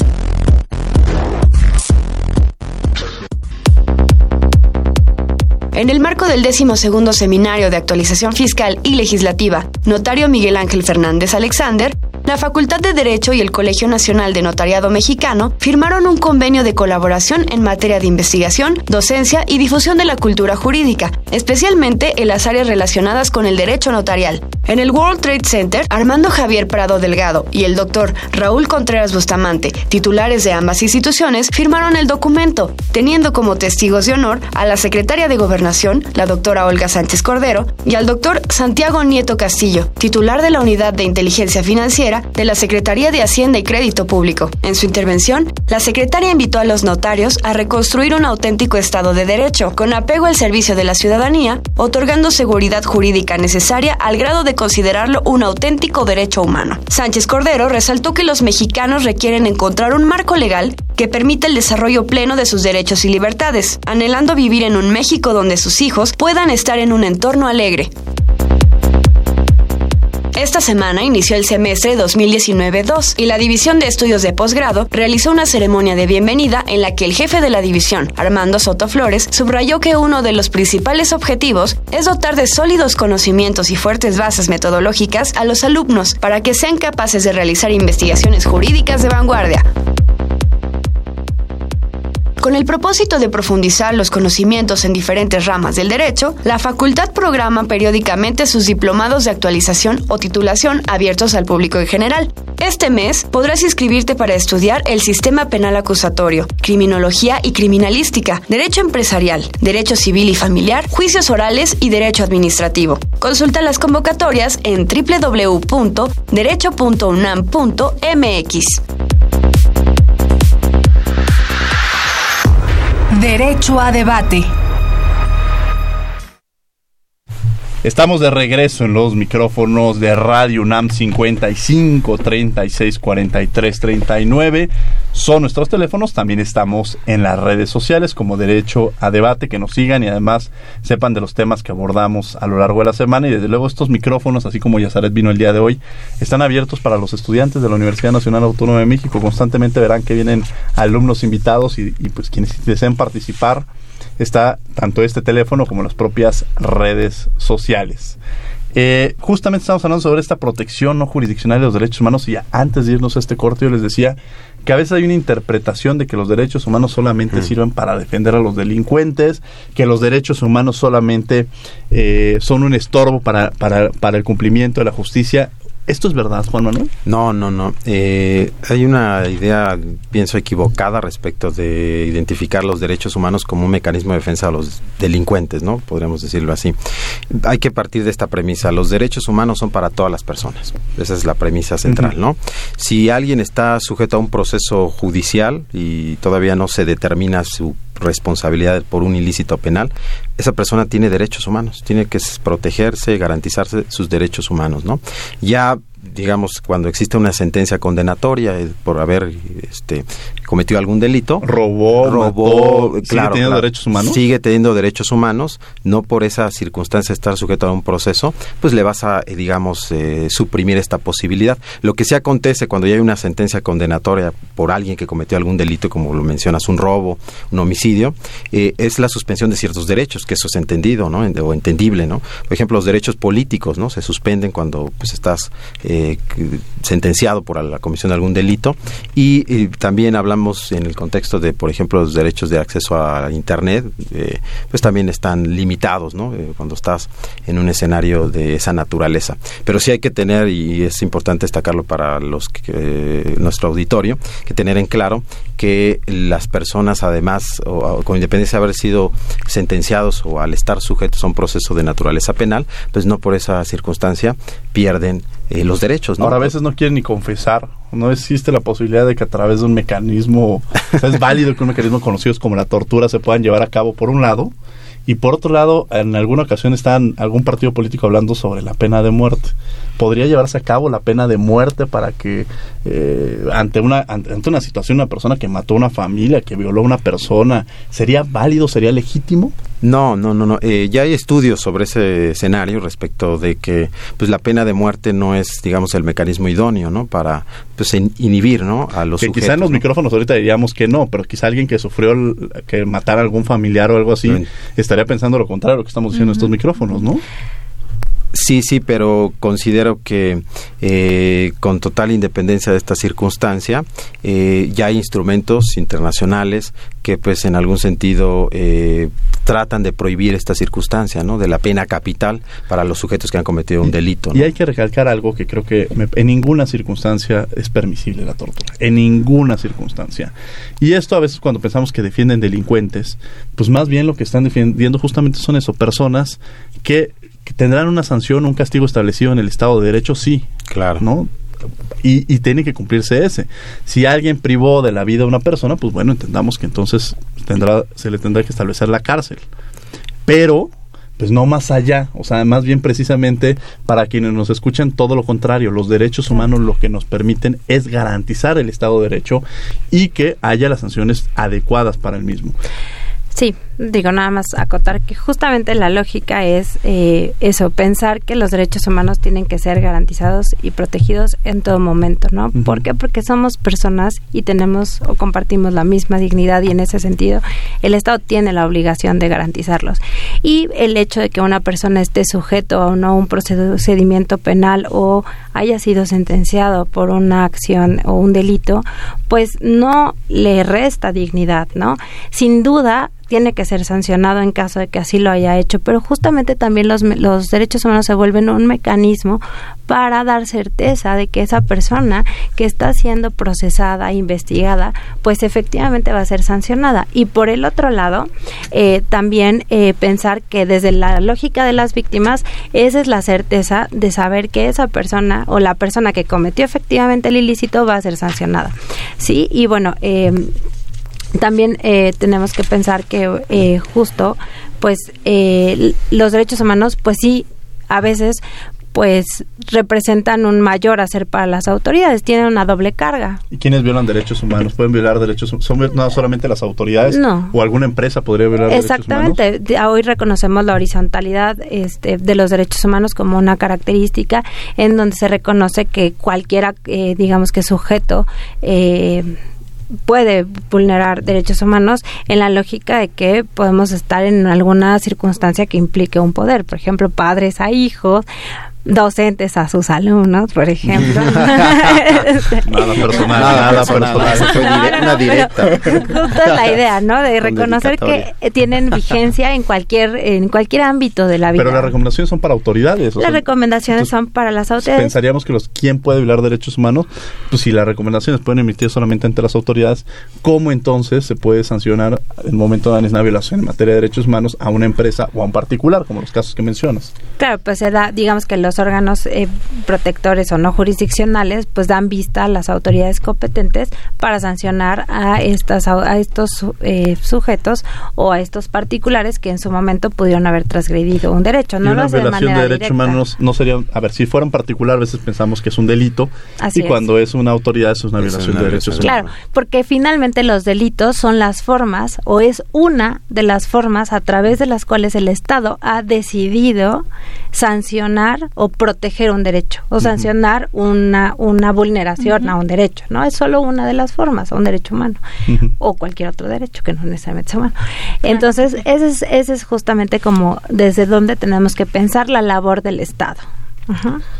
En el marco del segundo Seminario de Actualización Fiscal y Legislativa, notario Miguel Ángel Fernández Alexander la Facultad de Derecho y el Colegio Nacional de Notariado Mexicano firmaron un convenio de colaboración en materia de investigación, docencia y difusión de la cultura jurídica, especialmente en las áreas relacionadas con el derecho notarial. En el World Trade Center, Armando Javier Prado Delgado y el doctor Raúl Contreras Bustamante, titulares de ambas instituciones, firmaron el documento, teniendo como testigos de honor a la secretaria de Gobernación, la doctora Olga Sánchez Cordero, y al doctor Santiago Nieto Castillo, titular de la Unidad de Inteligencia Financiera de la Secretaría de Hacienda y Crédito Público. En su intervención, la secretaria invitó a los notarios a reconstruir un auténtico Estado de Derecho, con apego al servicio de la ciudadanía, otorgando seguridad jurídica necesaria al grado de considerarlo un auténtico derecho humano. Sánchez Cordero resaltó que los mexicanos requieren encontrar un marco legal que permita el desarrollo pleno de sus derechos y libertades, anhelando vivir en un México donde sus hijos puedan estar en un entorno alegre. Esta semana inició el semestre 2019-2 y la División de Estudios de Posgrado realizó una ceremonia de bienvenida en la que el jefe de la división, Armando Soto Flores, subrayó que uno de los principales objetivos es dotar de sólidos conocimientos y fuertes bases metodológicas a los alumnos para que sean capaces de realizar investigaciones jurídicas de vanguardia. Con el propósito de profundizar los conocimientos en diferentes ramas del derecho, la facultad programa periódicamente sus diplomados de actualización o titulación abiertos al público en general. Este mes podrás inscribirte para estudiar el sistema penal acusatorio, criminología y criminalística, derecho empresarial, derecho civil y familiar, juicios orales y derecho administrativo. Consulta las convocatorias en www.derecho.unam.mx. Derecho a debate. Estamos de regreso en los micrófonos de Radio UNAM 55 36 43 39. Son nuestros teléfonos. También estamos en las redes sociales como Derecho a Debate. Que nos sigan y además sepan de los temas que abordamos a lo largo de la semana. Y desde luego estos micrófonos, así como Yazaret vino el día de hoy, están abiertos para los estudiantes de la Universidad Nacional Autónoma de México. Constantemente verán que vienen alumnos invitados y, y pues quienes deseen participar está tanto este teléfono como las propias redes sociales. Eh, justamente estamos hablando sobre esta protección no jurisdiccional de los derechos humanos y antes de irnos a este corte yo les decía que a veces hay una interpretación de que los derechos humanos solamente sirven para defender a los delincuentes, que los derechos humanos solamente eh, son un estorbo para, para, para el cumplimiento de la justicia. ¿Esto es verdad, Juan Manuel? No, no, no. Eh, hay una idea, pienso, equivocada respecto de identificar los derechos humanos como un mecanismo de defensa a los delincuentes, ¿no? Podríamos decirlo así. Hay que partir de esta premisa. Los derechos humanos son para todas las personas. Esa es la premisa central, ¿no? Si alguien está sujeto a un proceso judicial y todavía no se determina su responsabilidad por un ilícito penal, esa persona tiene derechos humanos, tiene que protegerse, garantizarse sus derechos humanos, ¿no? Ya digamos, cuando existe una sentencia condenatoria eh, por haber este, cometido algún delito. Robó, robó, ¿Sigue teniendo derechos humanos? Sigue teniendo derechos humanos, no por esa circunstancia estar sujeto a un proceso, pues le vas a, eh, digamos, eh, suprimir esta posibilidad. Lo que sí acontece cuando ya hay una sentencia condenatoria por alguien que cometió algún delito, como lo mencionas, un robo, un homicidio, es la suspensión de ciertos derechos, que eso es entendido, ¿no? O entendible, ¿no? Por ejemplo, los derechos políticos, ¿no? Se suspenden cuando pues estás eh, sentenciado por la comisión de algún delito y, también hablamos en el contexto de, por ejemplo, los derechos de acceso a Internet, eh, pues también están limitados, ¿no? Eh, cuando estás en un escenario de esa naturaleza. Pero sí hay que tener, y es importante destacarlo para los que, nuestro auditorio, que tener en claro que las personas, además, o, con independencia de haber sido sentenciados o al estar sujetos a un proceso de naturaleza penal, pues no por esa circunstancia pierden eh, los derechos. Ahora a veces no quieren ni confesar, no existe la posibilidad de que a través de un mecanismo, es válido que un mecanismo conocido como la tortura se puedan llevar a cabo por un lado, y por otro lado, en alguna ocasión está algún partido político hablando sobre la pena de muerte. ¿Podría llevarse a cabo la pena de muerte para que eh, ante, una, ante, una situación, una persona que mató a una familia, que violó a una persona, ¿sería válido, sería legítimo? No, no, no, no. Eh, ya hay estudios sobre ese escenario respecto de que pues la pena de muerte no es, digamos, el mecanismo idóneo, ¿no? Para pues inhibir, ¿no? A los que quizá en los micrófonos ahorita diríamos que no, pero quizá alguien que sufrió que matar a algún familiar o algo así estaría pensando lo contrario, lo que estamos diciendo en estos micrófonos, ¿no? Sí, sí, pero considero que eh, con total independencia de esta circunstancia, eh, ya hay instrumentos internacionales que pues en algún sentido eh, tratan de prohibir esta circunstancia, ¿no? De la pena capital para los sujetos que han cometido un delito. Y hay que recalcar algo que creo que en ninguna circunstancia es permisible la tortura, en ninguna circunstancia. Y esto a veces cuando pensamos que defienden delincuentes, pues más bien lo que están defendiendo justamente son eso, personas que que tendrán una sanción, un castigo establecido en el Estado de Derecho, sí. Claro. ¿No? Y, y, tiene que cumplirse ese. Si alguien privó de la vida a una persona, pues bueno, entendamos que entonces tendrá, se le tendrá que establecer la cárcel. Pero, pues no más allá, o sea, más bien precisamente para quienes nos escuchan, todo lo contrario, los derechos humanos lo que nos permiten es garantizar el Estado de Derecho y que haya las sanciones adecuadas para el mismo. Sí, digo nada más acotar que justamente la lógica es eh, eso, pensar que los derechos humanos tienen que ser garantizados y protegidos en todo momento, ¿no? ¿Por qué? Porque somos personas y tenemos o compartimos la misma dignidad y en ese sentido el Estado tiene la obligación de garantizarlos. Y el hecho de que una persona esté sujeto a no un procedimiento penal o haya sido sentenciado por una acción o un delito, pues no le resta dignidad, ¿no? Sin duda tiene que ser sancionado en caso de que así lo haya hecho, pero justamente también los, los derechos humanos se vuelven un mecanismo para dar certeza de que esa persona que está siendo procesada, investigada, pues efectivamente va a ser sancionada. Y por el otro lado, eh, también eh, pensar que desde la lógica de las víctimas, esa es la certeza de saber que esa persona o la persona que cometió efectivamente el ilícito va a ser sancionada. Sí, y bueno, eh, también eh, tenemos que pensar que eh, justo pues eh, los derechos humanos pues sí a veces pues representan un mayor hacer para las autoridades, tienen una doble carga. ¿Y quiénes violan derechos humanos? ¿Pueden violar derechos humanos? ¿Son no solamente las autoridades? No. ¿O alguna empresa podría violar derechos humanos? Exactamente. Hoy reconocemos la horizontalidad este, de los derechos humanos como una característica en donde se reconoce que cualquiera, eh, digamos que sujeto, eh, puede vulnerar derechos humanos en la lógica de que podemos estar en alguna circunstancia que implique un poder, por ejemplo, padres a hijos, docentes a sus alumnos, por ejemplo. nada personal, nada, personal. una directa. Justo es la idea, ¿no? De reconocer que tienen vigencia en cualquier en cualquier ámbito de la vida. Pero las recomendaciones son para autoridades. Las recomendaciones son para las autoridades. Pensaríamos que los quién puede violar derechos humanos, pues si las recomendaciones pueden emitir solamente ante las autoridades, ¿cómo entonces se puede sancionar en el momento de una violación en materia de derechos humanos a una empresa o a un particular, como los casos que mencionas? Claro, pues se da, digamos que los órganos eh, protectores o no jurisdiccionales pues dan vista a las autoridades competentes para sancionar a estas a estos eh, sujetos o a estos particulares que en su momento pudieron haber transgredido un derecho no y una violación de, derechos humanos no sería a ver si fuera un particular a veces pensamos que es un delito y cuando es una autoridad es una violación de derechos humanos. Claro porque finalmente los delitos son las formas o es una de las formas a través de las cuales el Estado ha decidido sancionar o proteger un derecho o sancionar una, una vulneración a un derecho, ¿no? Es solo una de las formas, a un derecho humano o cualquier otro derecho que no necesariamente sea humano. Entonces, ese es, ese es justamente como desde donde tenemos que pensar la labor del Estado.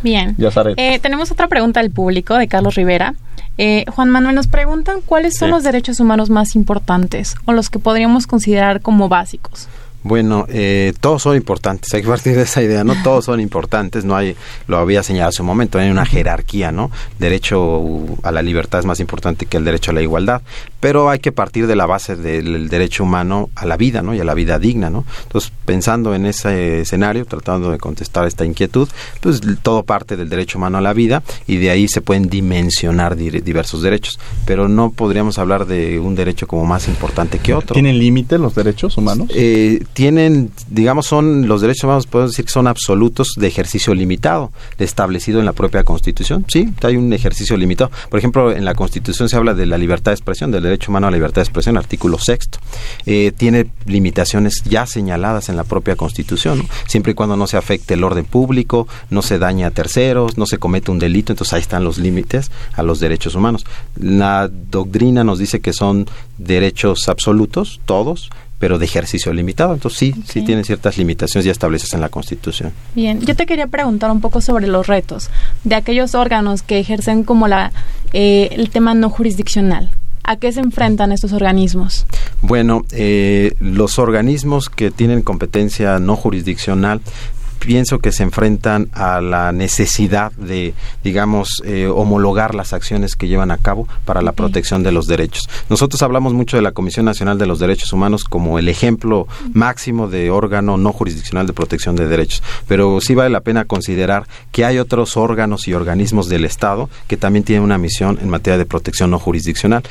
Bien. Eh, tenemos otra pregunta del público de Carlos Rivera. Eh, Juan Manuel, nos preguntan cuáles son los derechos humanos más importantes o los que podríamos considerar como básicos. Bueno, eh, todos son importantes, hay que partir de esa idea, ¿no? Todos son importantes, no hay, lo había señalado hace un momento, hay una jerarquía, ¿no? Derecho a la libertad es más importante que el derecho a la igualdad, pero hay que partir de la base del derecho humano a la vida, ¿no? Y a la vida digna, ¿no? Entonces, pensando en ese escenario, tratando de contestar esta inquietud, pues todo parte del derecho humano a la vida y de ahí se pueden dimensionar diversos derechos, pero no podríamos hablar de un derecho como más importante que otro. ¿Tienen límite los derechos humanos? Eh, tienen, digamos, son los derechos humanos, podemos decir que son absolutos de ejercicio limitado, establecido en la propia Constitución. Sí, hay un ejercicio limitado. Por ejemplo, en la Constitución se habla de la libertad de expresión, del derecho humano a la libertad de expresión, artículo sexto. Eh, tiene limitaciones ya señaladas en la propia Constitución, siempre y cuando no se afecte el orden público, no se dañe a terceros, no se comete un delito, entonces ahí están los límites a los derechos humanos. La doctrina nos dice que son derechos absolutos, todos, pero de ejercicio limitado. Entonces sí, sí, tienen ciertas limitaciones ya establecidas en la Constitución. Bien, yo te quería preguntar un poco sobre los retos de aquellos órganos que ejercen como la eh, el tema no jurisdiccional. ¿A qué se enfrentan estos organismos? Bueno, eh, los organismos que tienen competencia no jurisdiccional pienso que se enfrentan a la necesidad de, digamos, eh, homologar las acciones que llevan a cabo para la protección de los derechos. Nosotros hablamos mucho de la Comisión Nacional de los Derechos Humanos como el ejemplo máximo de órgano no jurisdiccional de protección de derechos, pero sí vale la pena considerar que hay otros órganos y organismos del Estado que también tienen una misión en materia de protección no jurisdiccional.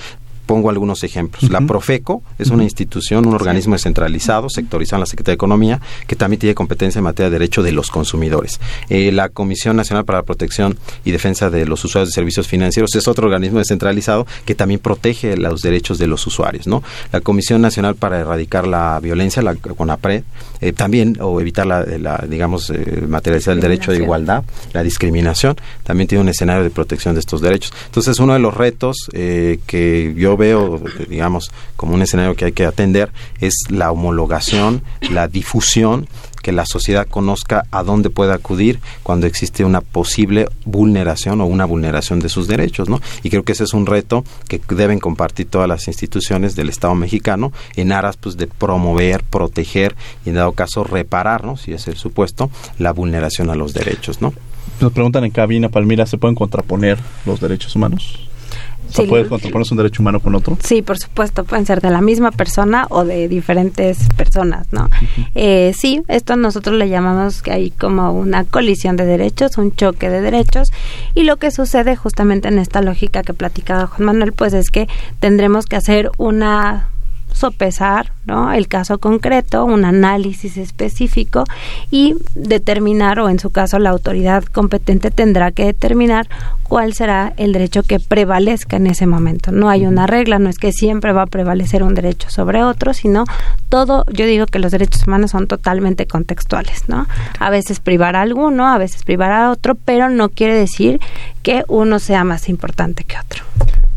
Pongo algunos ejemplos. La Profeco es una institución, un organismo descentralizado, sectorizado en la Secretaría de Economía, que también tiene competencia en materia de derecho de los consumidores. Eh, la Comisión Nacional para la Protección y Defensa de los Usuarios de Servicios Financieros es otro organismo descentralizado que también protege los derechos de los usuarios. ¿no? La Comisión Nacional para Erradicar la Violencia, la CONAPRED, eh, también, o evitar la, digamos, eh, materializar el derecho de igualdad, la discriminación, también tiene un escenario de protección de estos derechos. Entonces, uno de los retos que yo veo, digamos, como un escenario que hay que atender es la homologación, la difusión, que la sociedad conozca a dónde puede acudir cuando existe una posible vulneración o una vulneración de sus derechos, ¿no? Y creo que ese es un reto que deben compartir todas las instituciones del Estado mexicano en aras pues de promover, proteger y en dado caso reparar, ¿no? Si es el supuesto, la vulneración a los derechos, ¿no? Nos preguntan en cabina, Palmira, ¿se pueden contraponer los derechos humanos? ¿Se puede contraponerse un derecho humano con otro? Sí, por supuesto, pueden ser de la misma persona o de diferentes personas, ¿no? eh, sí, esto nosotros le llamamos que hay como una colisión de derechos, un choque de derechos, y lo que sucede justamente en esta lógica que platicaba Juan Manuel, pues es que tendremos que hacer una sopesar ¿no? el caso concreto, un análisis específico y determinar, o en su caso la autoridad competente tendrá que determinar cuál será el derecho que prevalezca en ese momento. No hay una regla, no es que siempre va a prevalecer un derecho sobre otro, sino todo, yo digo que los derechos humanos son totalmente contextuales, ¿no? A veces privar a alguno, a veces privar a otro, pero no quiere decir que uno sea más importante que otro.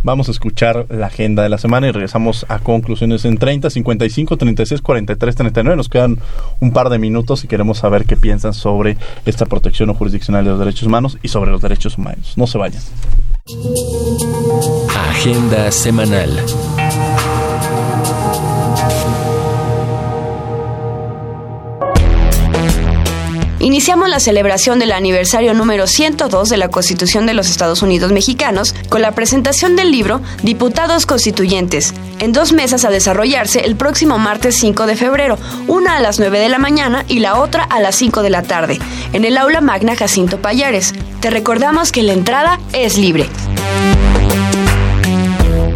Vamos a escuchar la agenda de la semana y regresamos a conclusiones en 30, 55, 36, 43, 39. Nos quedan un par de minutos y queremos saber qué piensan sobre esta protección jurisdiccional de los derechos humanos y sobre los derechos humanos. No se vayan. Agenda semanal. Iniciamos la celebración del aniversario número 102 de la Constitución de los Estados Unidos Mexicanos con la presentación del libro Diputados Constituyentes, en dos mesas a desarrollarse el próximo martes 5 de febrero, una a las 9 de la mañana y la otra a las 5 de la tarde, en el aula magna Jacinto Payares. Te recordamos que la entrada es libre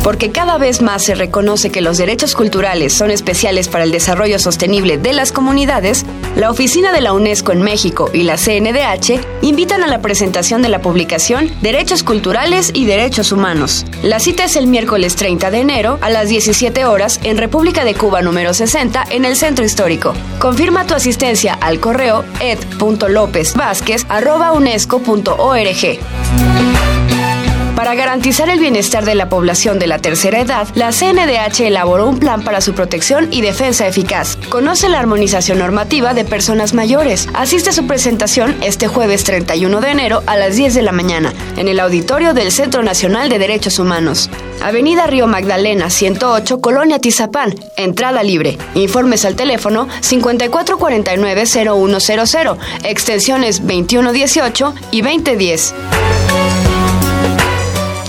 porque cada vez más se reconoce que los derechos culturales son especiales para el desarrollo sostenible de las comunidades, la Oficina de la UNESCO en México y la CNDH invitan a la presentación de la publicación Derechos Culturales y Derechos Humanos. La cita es el miércoles 30 de enero a las 17 horas en República de Cuba número 60 en el Centro Histórico. Confirma tu asistencia al correo ed.lopezvázquez.unesco.org. Para garantizar el bienestar de la población de la tercera edad, la CNDH elaboró un plan para su protección y defensa eficaz. Conoce la armonización normativa de personas mayores. Asiste a su presentación este jueves 31 de enero a las 10 de la mañana en el auditorio del Centro Nacional de Derechos Humanos. Avenida Río Magdalena 108, Colonia Tizapán. Entrada libre. Informes al teléfono 5449-0100, extensiones 2118 y 2010.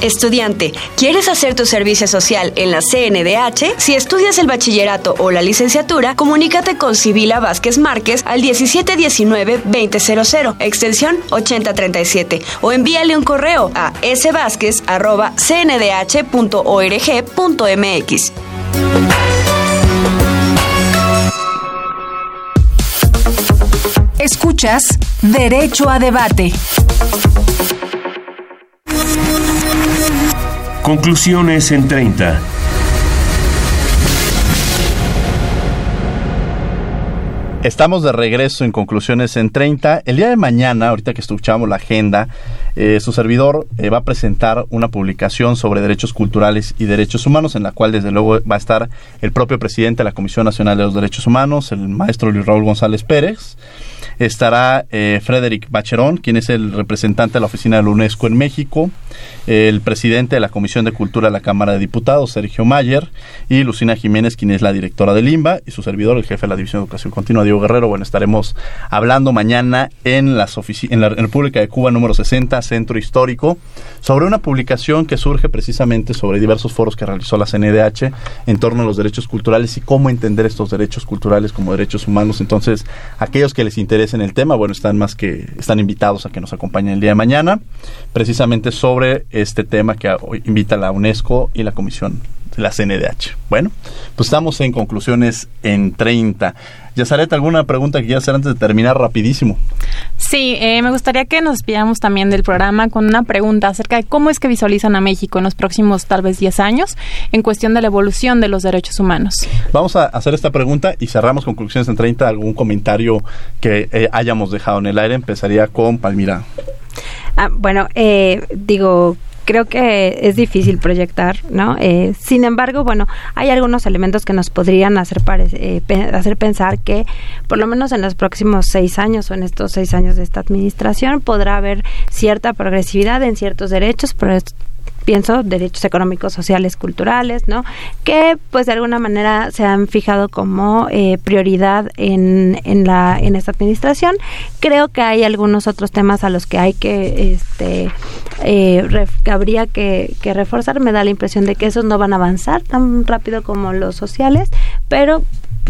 Estudiante, ¿quieres hacer tu servicio social en la CNDH? Si estudias el bachillerato o la licenciatura, comunícate con Sibila Vázquez Márquez al 1719-2000, extensión 8037, o envíale un correo a svázquez.cndh.org.mx. Escuchas Derecho a Debate. Conclusiones en 30. Estamos de regreso en Conclusiones en 30. El día de mañana, ahorita que escuchamos la agenda, eh, su servidor eh, va a presentar una publicación sobre derechos culturales y derechos humanos, en la cual desde luego va a estar el propio presidente de la Comisión Nacional de los Derechos Humanos, el maestro Luis Raúl González Pérez. Estará eh, Frederick Bacherón, quien es el representante de la oficina de la UNESCO en México, el presidente de la Comisión de Cultura de la Cámara de Diputados, Sergio Mayer, y Lucina Jiménez, quien es la directora del IMBA, y su servidor, el jefe de la División de Educación Continua, Diego Guerrero. Bueno, estaremos hablando mañana en, las en la República de Cuba número 60, Centro Histórico, sobre una publicación que surge precisamente sobre diversos foros que realizó la CNDH en torno a los derechos culturales y cómo entender estos derechos culturales como derechos humanos. Entonces, aquellos que les interesen el tema, bueno, están más que están invitados a que nos acompañen el día de mañana, precisamente sobre este tema que invita la UNESCO y la Comisión la CNDH. Bueno, pues estamos en conclusiones en 30. Yazaret, ¿alguna pregunta que quieras hacer antes de terminar rapidísimo? Sí, eh, me gustaría que nos despidamos también del programa con una pregunta acerca de cómo es que visualizan a México en los próximos tal vez 10 años en cuestión de la evolución de los derechos humanos. Vamos a hacer esta pregunta y cerramos conclusiones en 30. ¿Algún comentario que eh, hayamos dejado en el aire? Empezaría con Palmira. Ah, bueno, eh, digo, creo que es difícil proyectar, ¿no? Eh, sin embargo, bueno, hay algunos elementos que nos podrían hacer, eh, hacer pensar que por lo menos en los próximos seis años o en estos seis años de esta administración podrá haber cierta progresividad en ciertos derechos, pero pienso derechos económicos, sociales, culturales, ¿no? Que pues de alguna manera se han fijado como eh, prioridad en, en la en esta administración. Creo que hay algunos otros temas a los que hay que este eh, que habría que, que reforzar. Me da la impresión de que esos no van a avanzar tan rápido como los sociales, pero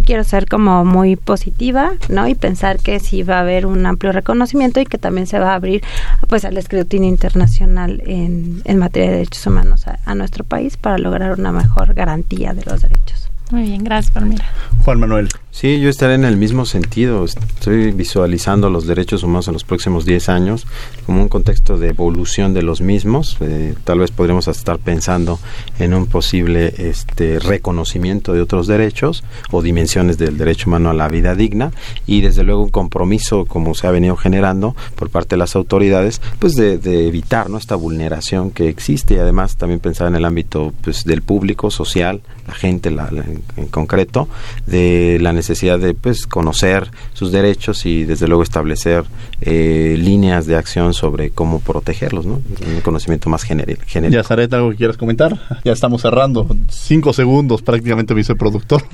quiero ser como muy positiva, ¿no? Y pensar que sí va a haber un amplio reconocimiento y que también se va a abrir pues al escrutinio internacional en, en materia de derechos humanos a, nuestro país para lograr una mejor garantía de los derechos. Muy bien, gracias, Palmira. Juan Manuel. Sí, yo estaré en el mismo sentido. Estoy visualizando los derechos humanos en los próximos 10 años como un contexto de evolución de los mismos. Eh, tal vez podríamos estar pensando en un posible este, reconocimiento de otros derechos o dimensiones del derecho humano a la vida digna y desde luego un compromiso, como se ha venido generando por parte de las autoridades, pues de, evitar ¿no? esta vulneración que existe y además también pensar en el ámbito pues, del público, social, la gente la, en, concreto, de la necesidad de pues conocer sus derechos y desde luego establecer eh, líneas de acción sobre cómo protegerlos, ¿no? Un conocimiento más genérico. Ya, Zaret, ¿algo que quieras comentar? Ya estamos cerrando. Cinco segundos prácticamente viceproductor.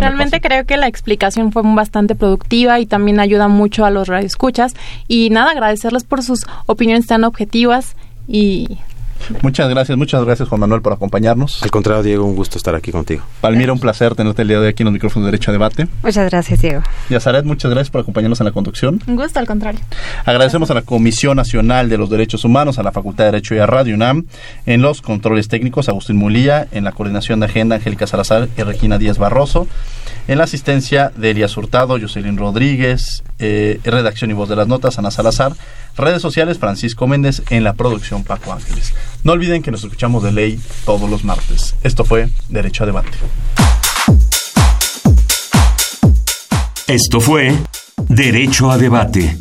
Realmente creo que la explicación fue bastante productiva y también ayuda mucho a los radioescuchas. Y nada, agradecerles por sus opiniones tan objetivas y Muchas gracias, muchas gracias Juan Manuel por acompañarnos. Al contrario, Diego, un gusto estar aquí contigo. Palmira, un placer tenerte el día de hoy aquí en los micrófonos de Derecho a Debate. Muchas gracias, Diego. Y a Zaret, muchas gracias por acompañarnos en la conducción. Un gusto, al contrario. Agradecemos a la Comisión Nacional de los Derechos Humanos, a la Facultad de Derecho y a Radio UNAM, en los controles técnicos, Agustín Mulía, en la coordinación de agenda, Angélica Salazar y Regina Díaz Barroso, en la asistencia de Elías Hurtado, Jocelyn Rodríguez, eh, redacción y voz de las notas, Ana Salazar, redes sociales, Francisco Méndez, en la producción, Paco Ángeles. No olviden que nos escuchamos de ley todos los martes. Esto fue Derecho a Debate. Esto fue Derecho a Debate.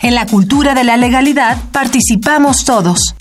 En la cultura de la legalidad participamos todos.